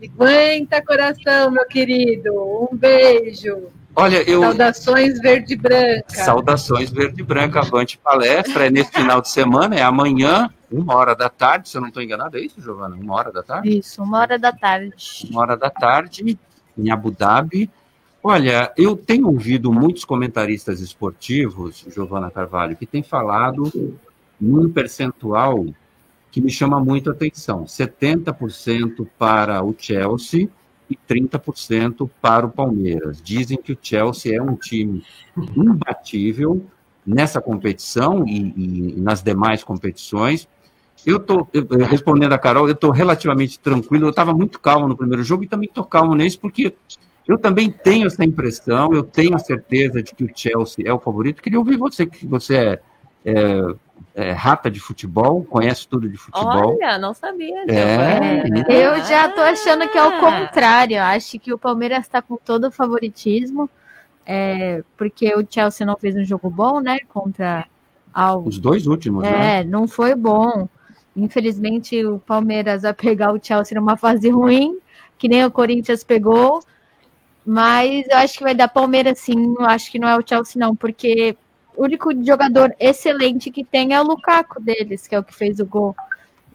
E aguenta coração, meu querido. Um beijo. Olha, eu. Saudações verde e branca. Saudações Verde e Branca, Avante Palestra, é nesse final de semana, é amanhã, uma hora da tarde, se eu não estou enganado, é isso, Giovana? Uma hora da tarde? Isso, uma hora da tarde. Uma hora da tarde, em Abu Dhabi. Olha, eu tenho ouvido muitos comentaristas esportivos, Giovana Carvalho, que têm falado num percentual que me chama muito a atenção: 70% para o Chelsea e 30% para o Palmeiras. Dizem que o Chelsea é um time imbatível nessa competição e, e nas demais competições. Eu estou respondendo a Carol, eu estou relativamente tranquilo. Eu estava muito calmo no primeiro jogo e também estou calmo nesse, porque eu também tenho essa impressão, eu tenho a certeza de que o Chelsea é o favorito. Queria ouvir você, que você é, é- é rata de futebol, conhece tudo de futebol. Olha, não sabia. É. Eu já tô achando que é o Ah. contrário. Acho que o Palmeiras está com todo o favoritismo, é, porque o Chelsea não fez um jogo bom, né? Contra a Os dois últimos, né? É, não foi bom. Infelizmente, o Palmeiras vai pegar o Chelsea numa fase ruim, que nem o Corinthians pegou. Mas eu acho que vai dar Palmeiras sim. Eu acho que não é o Chelsea, não, porque único jogador excelente que tem é o Lukaku deles, que é o que fez o gol.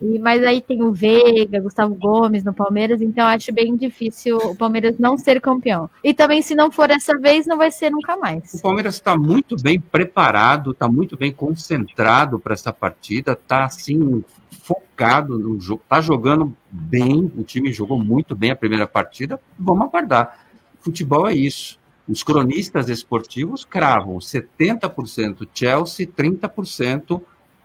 E, mas aí tem o Veiga, Gustavo Gomes no Palmeiras, então acho bem difícil o Palmeiras não ser campeão. E também, se não for essa vez, não vai ser nunca mais. O Palmeiras está muito bem preparado, está muito bem concentrado para essa partida, está assim focado no jogo, está jogando bem. O time jogou muito bem a primeira partida. Vamos aguardar. Futebol é isso. Os cronistas esportivos cravam 70% Chelsea, 30%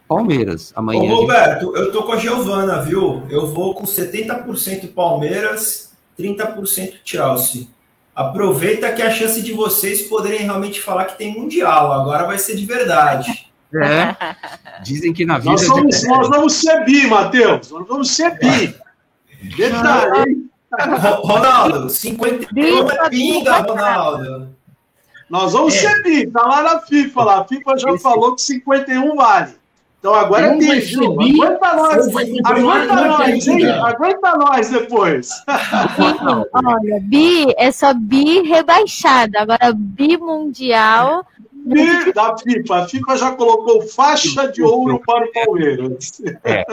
Palmeiras. Amanhã. Ô, a gente- Roberto, eu tô com a Giovana, viu? Eu vou com 70% Palmeiras 30% Chelsea. Aproveita que é a chance de vocês poderem realmente falar que tem Mundial. Agora vai ser de verdade. É. Dizem que na vida. Nós vamos, nós vamos ser bi, Matheus. Nós vamos ser bi. Detalhe? Ronaldo, 50 é pinga, Ronaldo. Nós vamos É. ser bi. Tá lá na FIFA. Lá. A FIFA já falou que 51 vale. Então agora é bi, Aguenta nós. Aguenta nós, hein? Aguenta nós depois. Olha, bi é só bi rebaixado. Agora, bi mundial. Bi da FIFA. A FIFA já colocou faixa de ouro para o Palmeiras. É,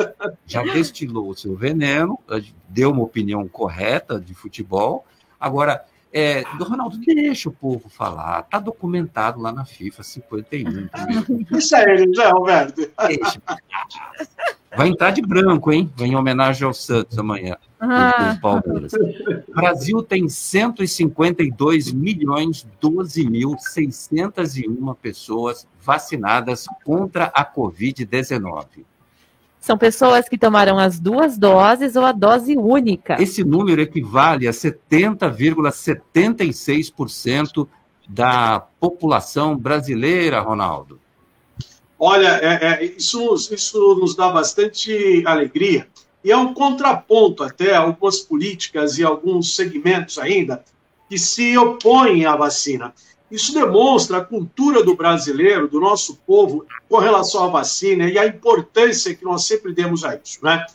já destilou o seu veneno, deu uma opinião correta de futebol. Agora, é, Ronaldo, deixa o povo falar. Está documentado lá na FIFA 51. também. Isso é ele, Zé Roberto. Deixa. Vai entrar de branco, hein? Em homenagem ao Santos amanhã. Ah. O, o Palmeiras. O Brasil tem 152 milhões 12 mil 601 pessoas vacinadas contra a Covid-19. São pessoas que tomaram as duas doses ou a dose única. Esse número equivale a 70,76% da população brasileira, Ronaldo. Olha, é- é, isso, nos, isso nos dá bastante alegria. E é um contraponto até a algumas políticas e alguns segmentos ainda que se opõem à vacina. Isso demonstra a cultura do brasileiro, do nosso povo, com relação à vacina e a importância que nós sempre demos a isso. Né?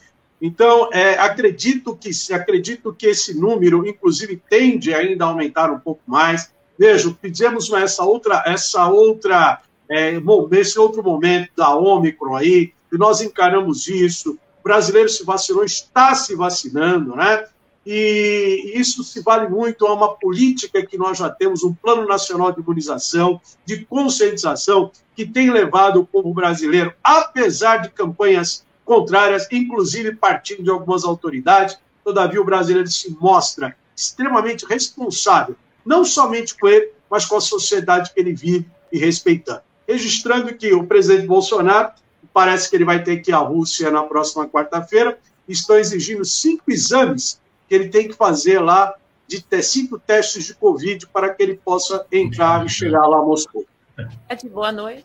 Então, é, acredito, que, acredito que esse número, inclusive, tende ainda a aumentar um pouco mais. Veja, fizemos essa outra, essa outra é, esse outro momento da Ômicron aí, e nós encaramos isso. O brasileiro se vacinou, está se vacinando, né? E isso se vale muito a uma política que nós já temos, um Plano Nacional de Imunização, de conscientização, que tem levado o povo brasileiro, apesar de campanhas contrárias, inclusive partindo de algumas autoridades, todavia o brasileiro se mostra extremamente responsável, não somente com ele, mas com a sociedade que ele vive e respeitando. Registrando que o presidente Bolsonaro, parece que ele vai ter que ir à Rússia na próxima quarta-feira, estão exigindo cinco exames que ele tem que fazer lá, de ter cinco testes de Covid para que ele possa entrar e chegar lá a Moscou. Ed, boa noite.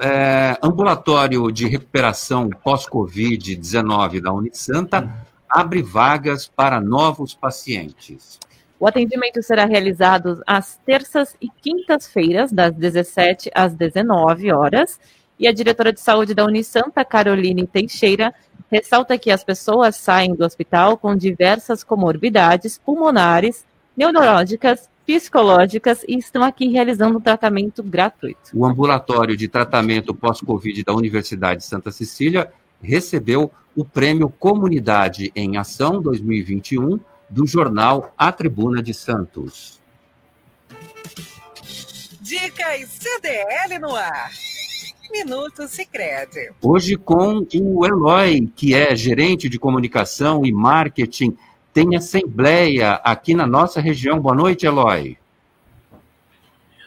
É, ambulatório de recuperação pós-Covid-19 da Unisanta abre vagas para novos pacientes. O atendimento será realizado às terças e quintas-feiras, das 17 às 19 horas. E a diretora de saúde da Unisanta, Caroline Teixeira, ressalta que as pessoas saem do hospital com diversas comorbidades pulmonares, neurológicas, psicológicas e estão aqui realizando um tratamento gratuito. O ambulatório de tratamento pós-Covid da Universidade de Santa Cecília recebeu o prêmio Comunidade em Ação 2021 do jornal A Tribuna de Santos. Dicas CDL no ar. Minuto Sicredi. Hoje com o Eloy, que é gerente de comunicação e marketing, tem assembleia aqui na nossa região. Boa noite, Eloy.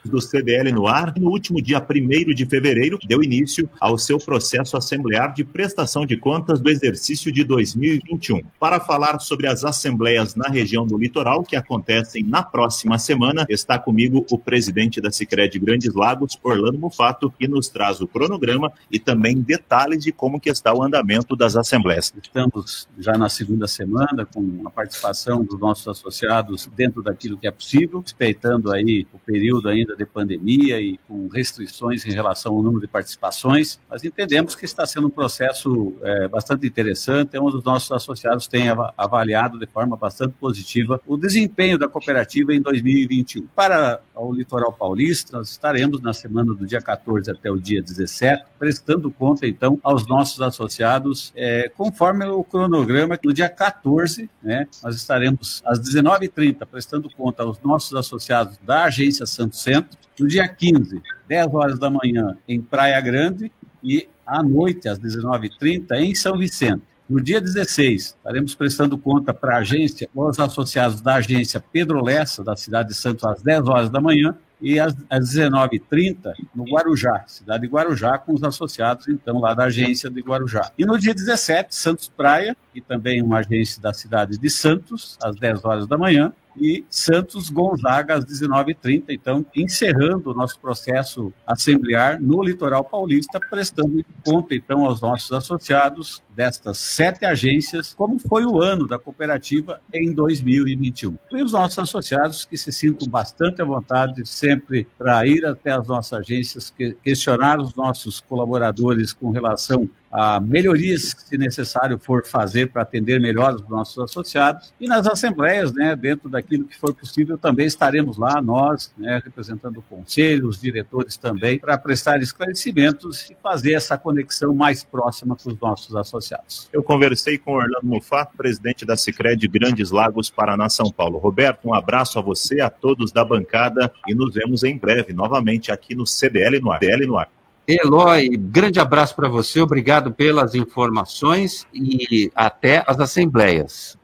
Do CDL no ar, no último dia 1 de fevereiro, deu início ao seu processo assemblear de prestação de contas do exercício de 2021. Para falar sobre as assembleias na região do litoral, que acontecem na próxima semana, está comigo o presidente da Sicredi Grandes Lagos, Orlando Mufato, que nos traz o cronograma e também detalhes de como que está o andamento das assembleias. Estamos já na segunda semana com a participação dos nossos associados dentro daquilo que é possível, respeitando aí o período ainda de pandemia e com restrições em relação ao número de participações, mas entendemos que está sendo um processo é, bastante interessante, onde os nossos associados ava- avaliado de forma bastante positiva o desempenho da cooperativa em 2021. Para o litoral paulista, nós estaremos na semana do dia 14 até o dia 17, prestando conta, então, aos nossos associados, é, conforme o cronograma, no dia 14, né, nós estaremos às 19h30 prestando conta aos nossos associados da Agência Santo Centro, no dia 15, 10 horas da manhã, em Praia Grande, e à noite, às 19h30, em São Vicente. No dia 16, estaremos prestando conta para a agência, os associados da agência Pedro Lessa, da cidade de Santos, às 10 horas da manhã, e às, às 19h30 no Guarujá, cidade de Guarujá, com os associados, então, lá da agência de Guarujá. E no dia 17, Santos Praia, e também uma agência da cidade de Santos, às 10 horas da manhã, e Santos Gonzaga às 19h30. Então, encerrando o nosso processo assemblear no litoral paulista, prestando conta, então, aos nossos associados destas sete agências, como foi o ano da cooperativa em 2021. E os nossos associados que se sintam bastante à vontade sempre para ir até as nossas agências, questionar os nossos colaboradores com relação a melhorias que, se necessário for fazer para atender melhor os nossos associados. E nas assembleias, né, dentro daquilo que for possível, também estaremos lá, nós, né, representando o conselho, os diretores também, para prestar esclarecimentos e fazer essa conexão mais próxima com os nossos associados. Eu conversei com Orlando Mufá, presidente da Sicredi Grandes Lagos, Paraná, São Paulo. Roberto, um abraço a você, a todos da bancada e nos vemos em breve novamente aqui no CDL no ar. CDL no ar. Eloy, grande abraço para você, obrigado pelas informações e até as assembleias.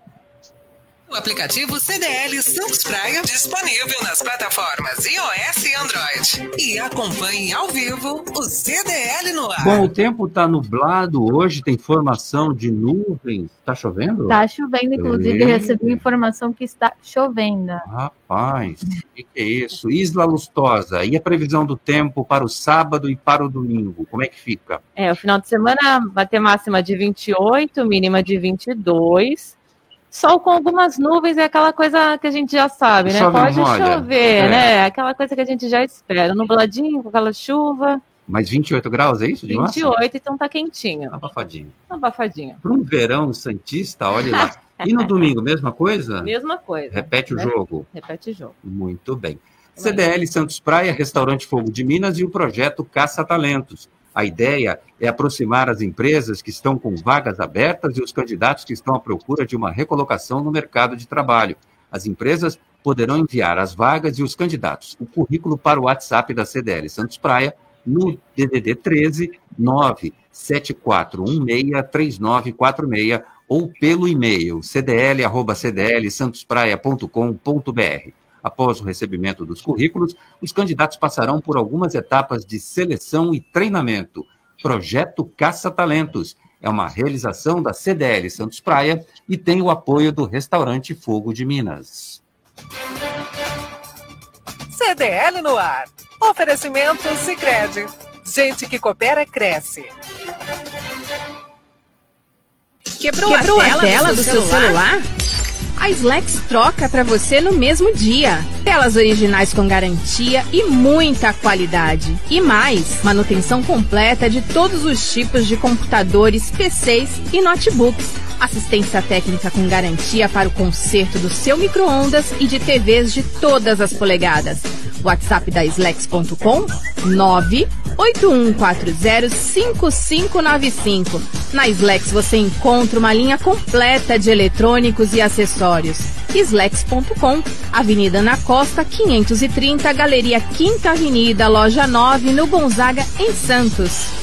O aplicativo CDL Santos Praia disponível nas plataformas iOS e Android. E acompanhe ao vivo o CDL no ar. Bom, o tempo está nublado hoje, tem formação de nuvens. Está chovendo? Está chovendo, inclusive, e... recebi informação que está chovendo. Rapaz, o que, que é isso? Isla Lustosa, e a previsão do tempo para o sábado e para o domingo? Como é que fica? É, o final de semana vai ter máxima de 28, mínima de 22 sol com algumas nuvens é aquela coisa que a gente já sabe, né? Chove Pode chover, É. né? Aquela coisa que a gente já espera. Nubladinho, com aquela chuva. Mas 28 graus, é isso? De máxima? 28, então tá quentinho. Abafadinho. Abafadinho. Para um verão santista, olha lá. E no domingo, mesma coisa? Mesma coisa. Repete o né? jogo. Repete o jogo. Muito bem. CDL Santos Praia, Restaurante Fogo de Minas e o projeto Caça Talentos. A ideia é aproximar as empresas que estão com vagas abertas e os candidatos que estão à procura de uma recolocação no mercado de trabalho. As empresas poderão enviar as vagas e os candidatos o currículo para o WhatsApp da CDL Santos Praia no DDD 13 974163946 ou pelo e-mail cdl@cdlsantospraia.com.br. Após o recebimento dos currículos, os candidatos passarão por algumas etapas de seleção e treinamento. Projeto Caça Talentos é uma realização da CDL Santos Praia e tem o apoio do Restaurante Fogo de Minas. CDL no ar. Oferecimento Sicredi. Gente que coopera cresce. Quebrou, Quebrou a tela, do, seu celular? A Slex troca para você no mesmo dia. Telas originais com garantia e muita qualidade. E mais, manutenção completa de todos os tipos de computadores, PCs e notebooks. Assistência técnica com garantia para o conserto do seu micro-ondas e de TVs de todas as polegadas. WhatsApp da Slex.com 981405595. Na Slex você encontra uma linha completa de eletrônicos e acessórios. Slex.com, Avenida Ana Costa, 530, Galeria Quinta Avenida, Loja 9, no Gonzaga, em Santos.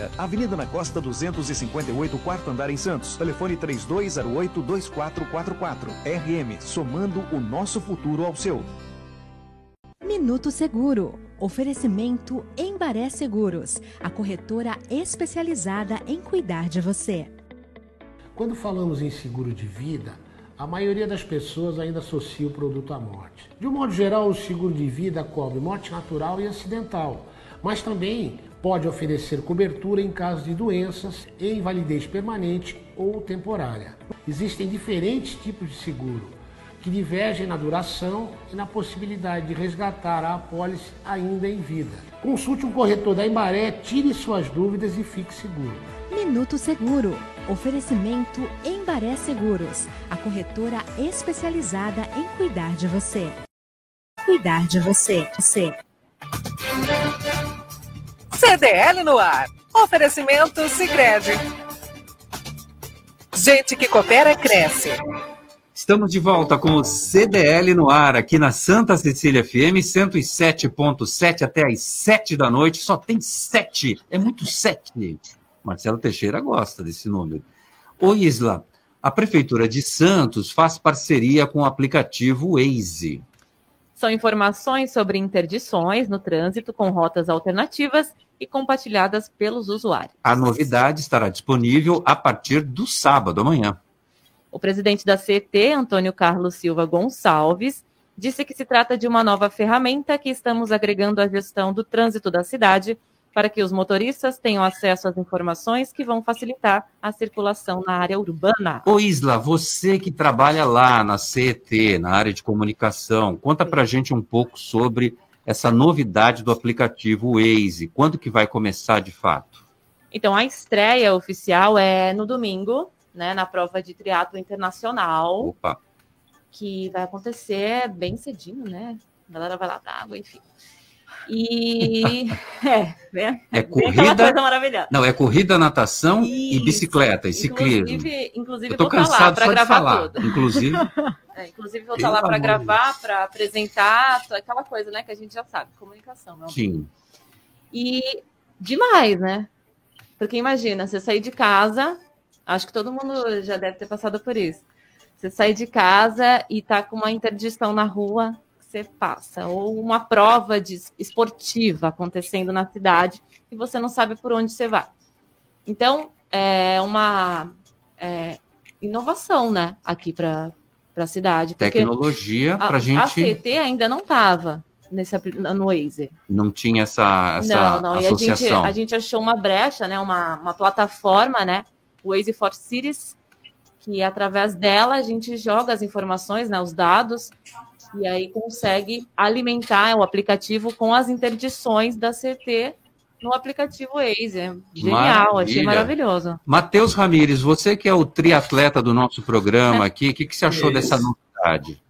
Avenida na Costa 258, quarto andar em Santos. Telefone 3208-2444. RM, somando o nosso futuro ao seu. Minuto Seguro. Oferecimento Embaré Seguros, a corretora especializada em cuidar de você. Quando falamos em seguro de vida, a maioria das pessoas ainda associa o produto à morte. De um modo geral, o seguro de vida cobre morte natural e acidental, mas também pode oferecer cobertura em caso de doenças e invalidez permanente ou temporária. Existem diferentes tipos de seguro que divergem na duração e na possibilidade de resgatar a apólice ainda em vida. Consulte um corretor da Embaré, tire suas dúvidas e fique seguro. Minuto Seguro. Oferecimento Embaré Seguros, a corretora especializada em cuidar de você. Cuidar de você. você. CDL no ar. Oferecimento Sicredi. Gente que coopera cresce. Estamos de volta com o CDL no ar, aqui na Santa Cecília FM, 107.7 até às 7 da noite. Só tem 7. É muito 7. Marcelo Teixeira gosta desse número. Ô Isla, a Prefeitura de Santos faz parceria com o aplicativo Waze. São informações sobre interdições no trânsito com rotas alternativas e compartilhadas pelos usuários. A novidade estará disponível a partir do sábado amanhã. O presidente da CET, Antônio Carlos Silva Gonçalves, disse que se trata de uma nova ferramenta que estamos agregando à gestão do trânsito da cidade para que os motoristas tenham acesso às informações que vão facilitar a circulação na área urbana. Ô Isla, você que trabalha lá na CET, na área de comunicação, conta pra gente um pouco sobre essa novidade do aplicativo Waze. Quando que vai começar de fato? Então, a estreia oficial é no domingo, né, na prova de triatlo internacional. Opa. Que vai acontecer bem cedinho, né? A galera vai lá dar água, enfim. E é, né? É corrida. coisa maravilhosa. Não, é corrida, natação Isso. e bicicleta, e ciclismo. Inclusive, inclusive Eu tô vou estar lá cansado para gravar falar. tudo. Inclusive, É, inclusive vou estar lá para gravar, para apresentar, aquela coisa, né, que a gente já sabe, comunicação. Sim. E demais, né? Porque imagina, você sair de casa, acho que todo mundo já deve ter passado por isso. Você sair de casa e tá com uma interdição na rua, você passa. Ou uma prova de esportiva acontecendo na cidade e você não sabe por onde você vai. Então, é uma é, inovação, né, aqui para a cidade. Tecnologia a- pra A gente- CT ainda não estava nesse no Waze. Não tinha essa, essa Não, não. E a gente, associação. a gente achou uma brecha, né? Uma, uma plataforma, né? Waze for Cities, que através dela a gente joga as informações, né? Os dados, e aí consegue alimentar o aplicativo com as interdições da CT no aplicativo Waze. É genial, achei Maravilha. maravilhoso. Matheus Ramires, você que é o triatleta do nosso programa aqui, o que, que você achou Isso. dessa novidade?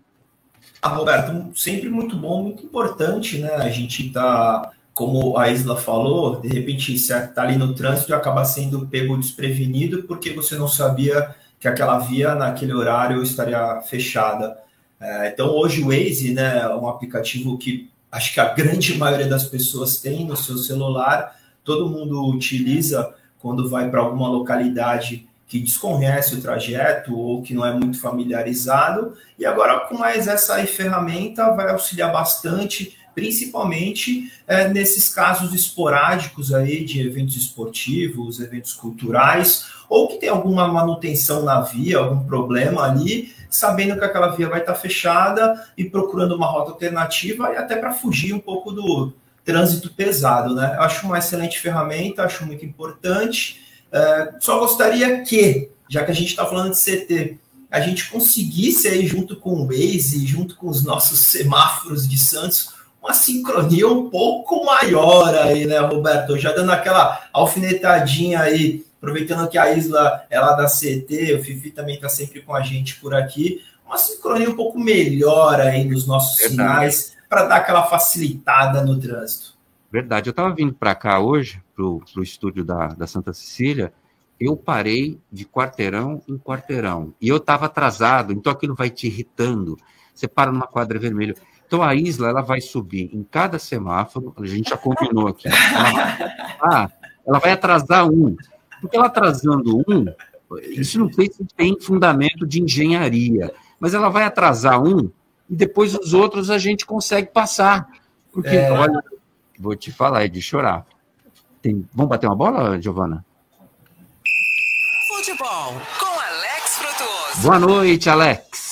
Ah, Roberto, sempre muito bom, muito importante, né? A gente tá, como a Isla falou, de repente você tá ali no trânsito e acaba sendo pego desprevenido porque você não sabia que aquela via naquele horário estaria fechada. É, então hoje o Waze, né, é um aplicativo que acho que a grande maioria das pessoas tem no seu celular, todo mundo utiliza quando vai para alguma localidade que desconhece o trajeto ou que não é muito familiarizado. E agora, com mais essa ferramenta, vai auxiliar bastante, principalmente é, nesses casos esporádicos aí de eventos esportivos, eventos culturais, ou que tem alguma manutenção na via, algum problema ali, sabendo que aquela via vai estar fechada e procurando uma rota alternativa e até para fugir um pouco do trânsito pesado, né? Eu acho uma excelente ferramenta, acho muito importante. É, só gostaria que, já que a gente está falando de CT, a gente conseguisse aí, junto com o Waze, junto com os nossos semáforos de Santos, uma sincronia um pouco maior aí, né, Roberto? Já dando aquela alfinetadinha aí, aproveitando que a Isla é lá da CT, o Fifi também está sempre com a gente por aqui, uma sincronia um pouco melhor aí nos nossos Verdade. sinais, para dar aquela facilitada no trânsito. Verdade, eu estava vindo para cá hoje, para o estúdio da, da Santa Cecília, eu parei de quarteirão em quarteirão. E eu estava atrasado, então aquilo vai te irritando. Você para numa quadra vermelha. Então a Isla ela vai subir em cada semáforo, a gente já combinou aqui. Ela, ah, ela vai atrasar um. Porque ela atrasando um, isso não sei se tem fundamento de engenharia, mas ela vai atrasar um e depois os outros a gente consegue passar. Porque, É. olha, vou te falar, é de chorar. Tem- Vamos bater uma bola, Giovana? Futebol com Alex Frutuoso. Boa noite, Alex.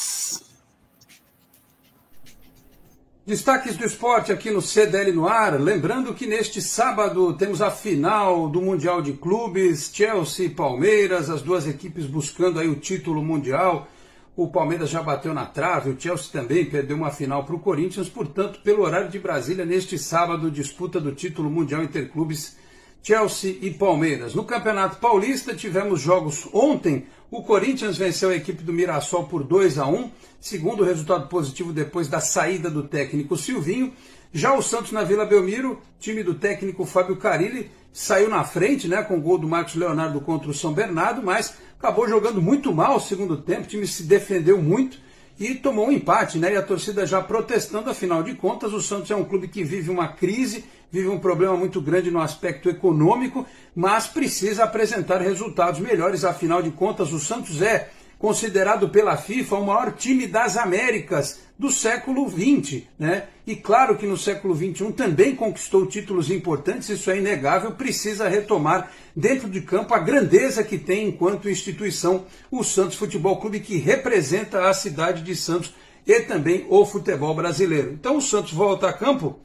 Destaques do esporte aqui no CDL no ar. Lembrando que neste sábado temos a final do Mundial de Clubes, Chelsea e Palmeiras, as duas equipes buscando aí o título mundial. O Palmeiras já bateu na trave, o Chelsea também perdeu uma final para o Corinthians, portanto, pelo horário de Brasília, neste sábado, disputa do título mundial interclubes Chelsea e Palmeiras. No Campeonato Paulista tivemos jogos ontem. O Corinthians venceu a equipe do Mirassol por 2 a 1, segundo resultado positivo depois da saída do técnico Silvinho. Já o Santos na Vila Belmiro, time do técnico Fábio Carilli, saiu na frente, né, com o gol do Marcos Leonardo contra o São Bernardo, mas acabou jogando muito mal o segundo tempo, o time se defendeu muito e tomou um empate, né? E a torcida já protestando, afinal de contas, o Santos é um clube que vive uma crise, vive um problema muito grande no aspecto econômico, mas precisa apresentar resultados melhores, afinal de contas, o Santos é considerado pela FIFA o maior time das Américas do século XX, né? E claro que no século XXI também conquistou títulos importantes, isso é inegável, precisa retomar dentro de campo a grandeza que tem enquanto instituição o Santos Futebol Clube, que representa a cidade de Santos e também o futebol brasileiro. Então o Santos volta a campo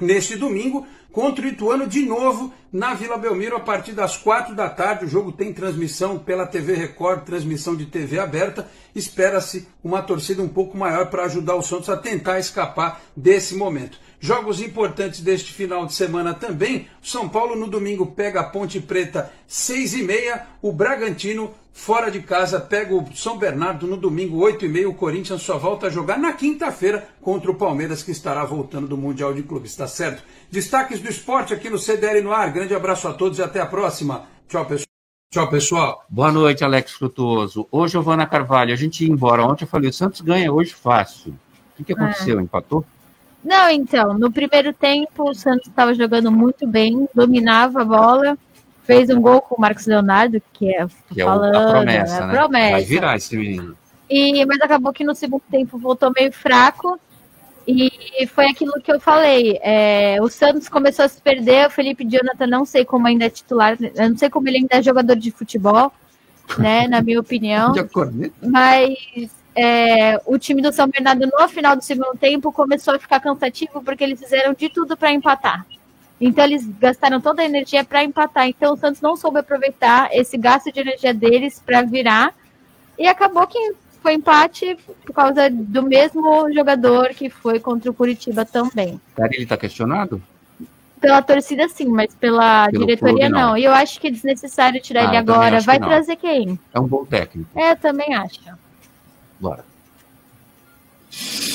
neste domingo contra o Ituano de novo na Vila Belmiro a partir das quatro da tarde. O jogo tem transmissão pela TV Record, transmissão de TV aberta. Espera-se uma torcida um pouco maior para ajudar o Santos a tentar escapar desse momento. Jogos importantes deste final de semana também. São Paulo no domingo pega a Ponte Preta 6 e meia. O Bragantino fora de casa pega o São Bernardo no domingo 8 e meia. O Corinthians só volta a jogar na quinta-feira contra o Palmeiras que estará voltando do Mundial de Clubes. Está certo? Destaques do esporte aqui no CDL no ar. Grande abraço a todos e até a próxima. Tchau, pessoal. Tchau, pessoal. Boa noite, Alex Frutuoso. Hoje, Giovana Carvalho, a gente ia embora. Ontem eu falei, o Santos ganha hoje fácil. O que, que aconteceu? É. Empatou? Não, então, no primeiro tempo o Santos estava jogando muito bem, dominava a bola, fez um gol com o Marcos Leonardo, que é, que falando, é a promessa, é né? promessa. Vai virar esse menino. E, mas acabou que no segundo tempo voltou meio fraco, e foi aquilo que eu falei. É, o Santos começou a se perder, o Felipe Jonathan não sei como ainda é titular, eu não sei como ele ainda é jogador de futebol, né? Na minha opinião. Mas é, o time do São Bernardo no final do segundo tempo começou a ficar cansativo porque eles fizeram de tudo para empatar. Então eles gastaram toda a energia para empatar. Então o Santos não soube aproveitar esse gasto de energia deles para virar e acabou que foi empate por causa do mesmo jogador que foi contra o Curitiba também. Ele está questionado? Pela torcida, sim, mas pela Pelo diretoria, não. não. E eu acho que é desnecessário tirar ah, ele agora. Vai trazer quem? É um bom técnico. É, também acho. Bora.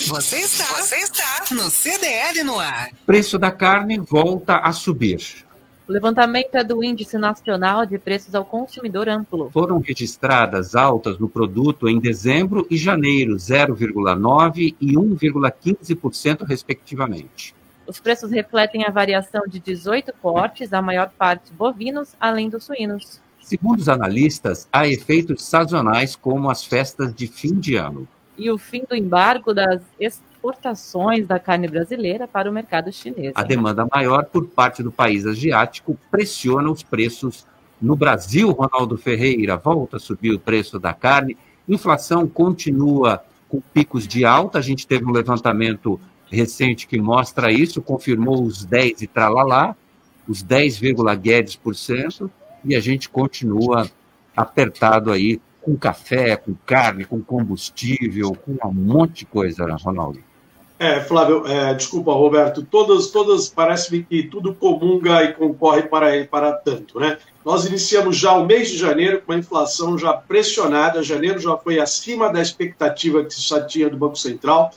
Você está, você está no CDL no ar. Preço da carne volta a subir. O levantamento é do Índice Nacional de Preços ao Consumidor Amplo. Foram registradas altas no produto em dezembro e janeiro, 0,9% e 1,15%, respectivamente. Os preços refletem a variação de 18 cortes, a maior parte bovinos, além dos suínos. Segundo os analistas, há efeitos sazonais como as festas de fim de ano. E o fim do embargo das exportações da carne brasileira para o mercado chinês. A demanda maior por parte do país asiático pressiona os preços no Brasil. Ronaldo Ferreira volta a subir o preço da carne. Inflação continua com picos de alta. A gente teve um levantamento recente que mostra isso, confirmou os 10 e tralalá, os 10, guedes por cento e a gente continua apertado aí com café, com carne, com combustível, com um monte de coisa, Ronaldo. É, Flávio, é, desculpa, Roberto, todas, todas parece-me que tudo comunga e concorre para, para tanto, né? Nós iniciamos já o mês de janeiro com a inflação já pressionada, janeiro já foi acima da expectativa que se tinha do Banco Central.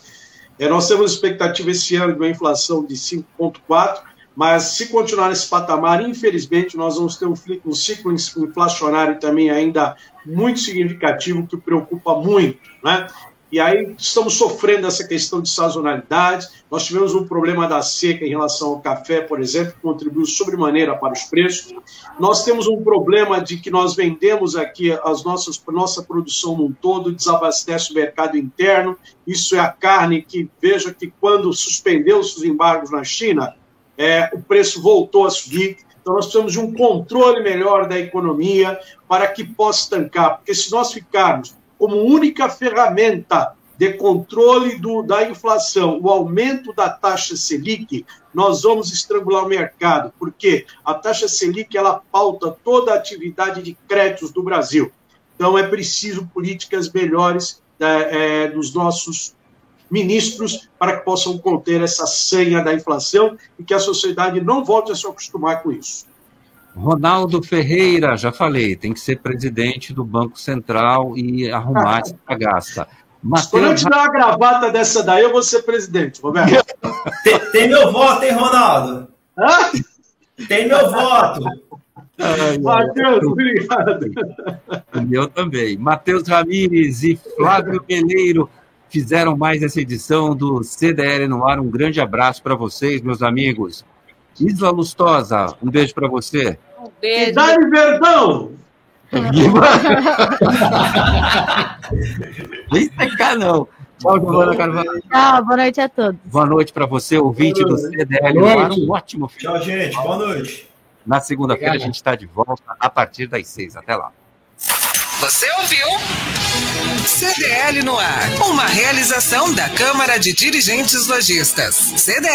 É, nós temos expectativa esse ano de uma inflação de 5,4%, mas se continuar nesse patamar, infelizmente, nós vamos ter um, um ciclo inflacionário também ainda muito significativo que preocupa muito, né? E aí estamos sofrendo essa questão de sazonalidade. Nós tivemos um problema da seca em relação ao café, por exemplo, que contribuiu sobremaneira para os preços. Nós temos um problema de que nós vendemos aqui as nossas nossa produção num todo, desabastece o mercado interno. Isso é a carne que veja que quando suspendeu-se os embargos na China, é, o preço voltou a subir. Então, nós precisamos de um controle melhor da economia para que possa estancar, porque se nós ficarmos como única ferramenta de controle do, da inflação, o aumento da taxa Selic, nós vamos estrangular o mercado, porque a taxa Selic ela pauta toda a atividade de créditos do Brasil. Então, é preciso políticas melhores é, é, dos nossos ministros para que possam conter essa senha da inflação e que a sociedade não volte a se acostumar com isso. Ronaldo Ferreira, já falei, tem que ser presidente do Banco Central e arrumar essa bagaça. Mateus... Quando eu te dar uma gravata dessa daí, eu vou ser presidente, Roberto. tem, tem meu voto, hein, Ronaldo? Hã? Tem meu voto. Matheus, obrigado. Eu também. Matheus Ramires e Flávio Meleiro fizeram mais essa edição do CDL no ar. Um grande abraço para vocês, meus amigos. Isla Lustosa, um beijo para você. Um beijo. Dá-lhe Verdão! Nem secar, não. Tchau, Giovana Carvalho. Tchau, boa noite a todos. Boa noite para você, ouvinte do CDL. Um ótimo final. Tchau, gente. Boa noite. Na segunda-feira a gente está de volta a partir das seis. Até lá. Você ouviu? CDL no ar. Uma realização da Câmara de Dirigentes Lojistas. CDL.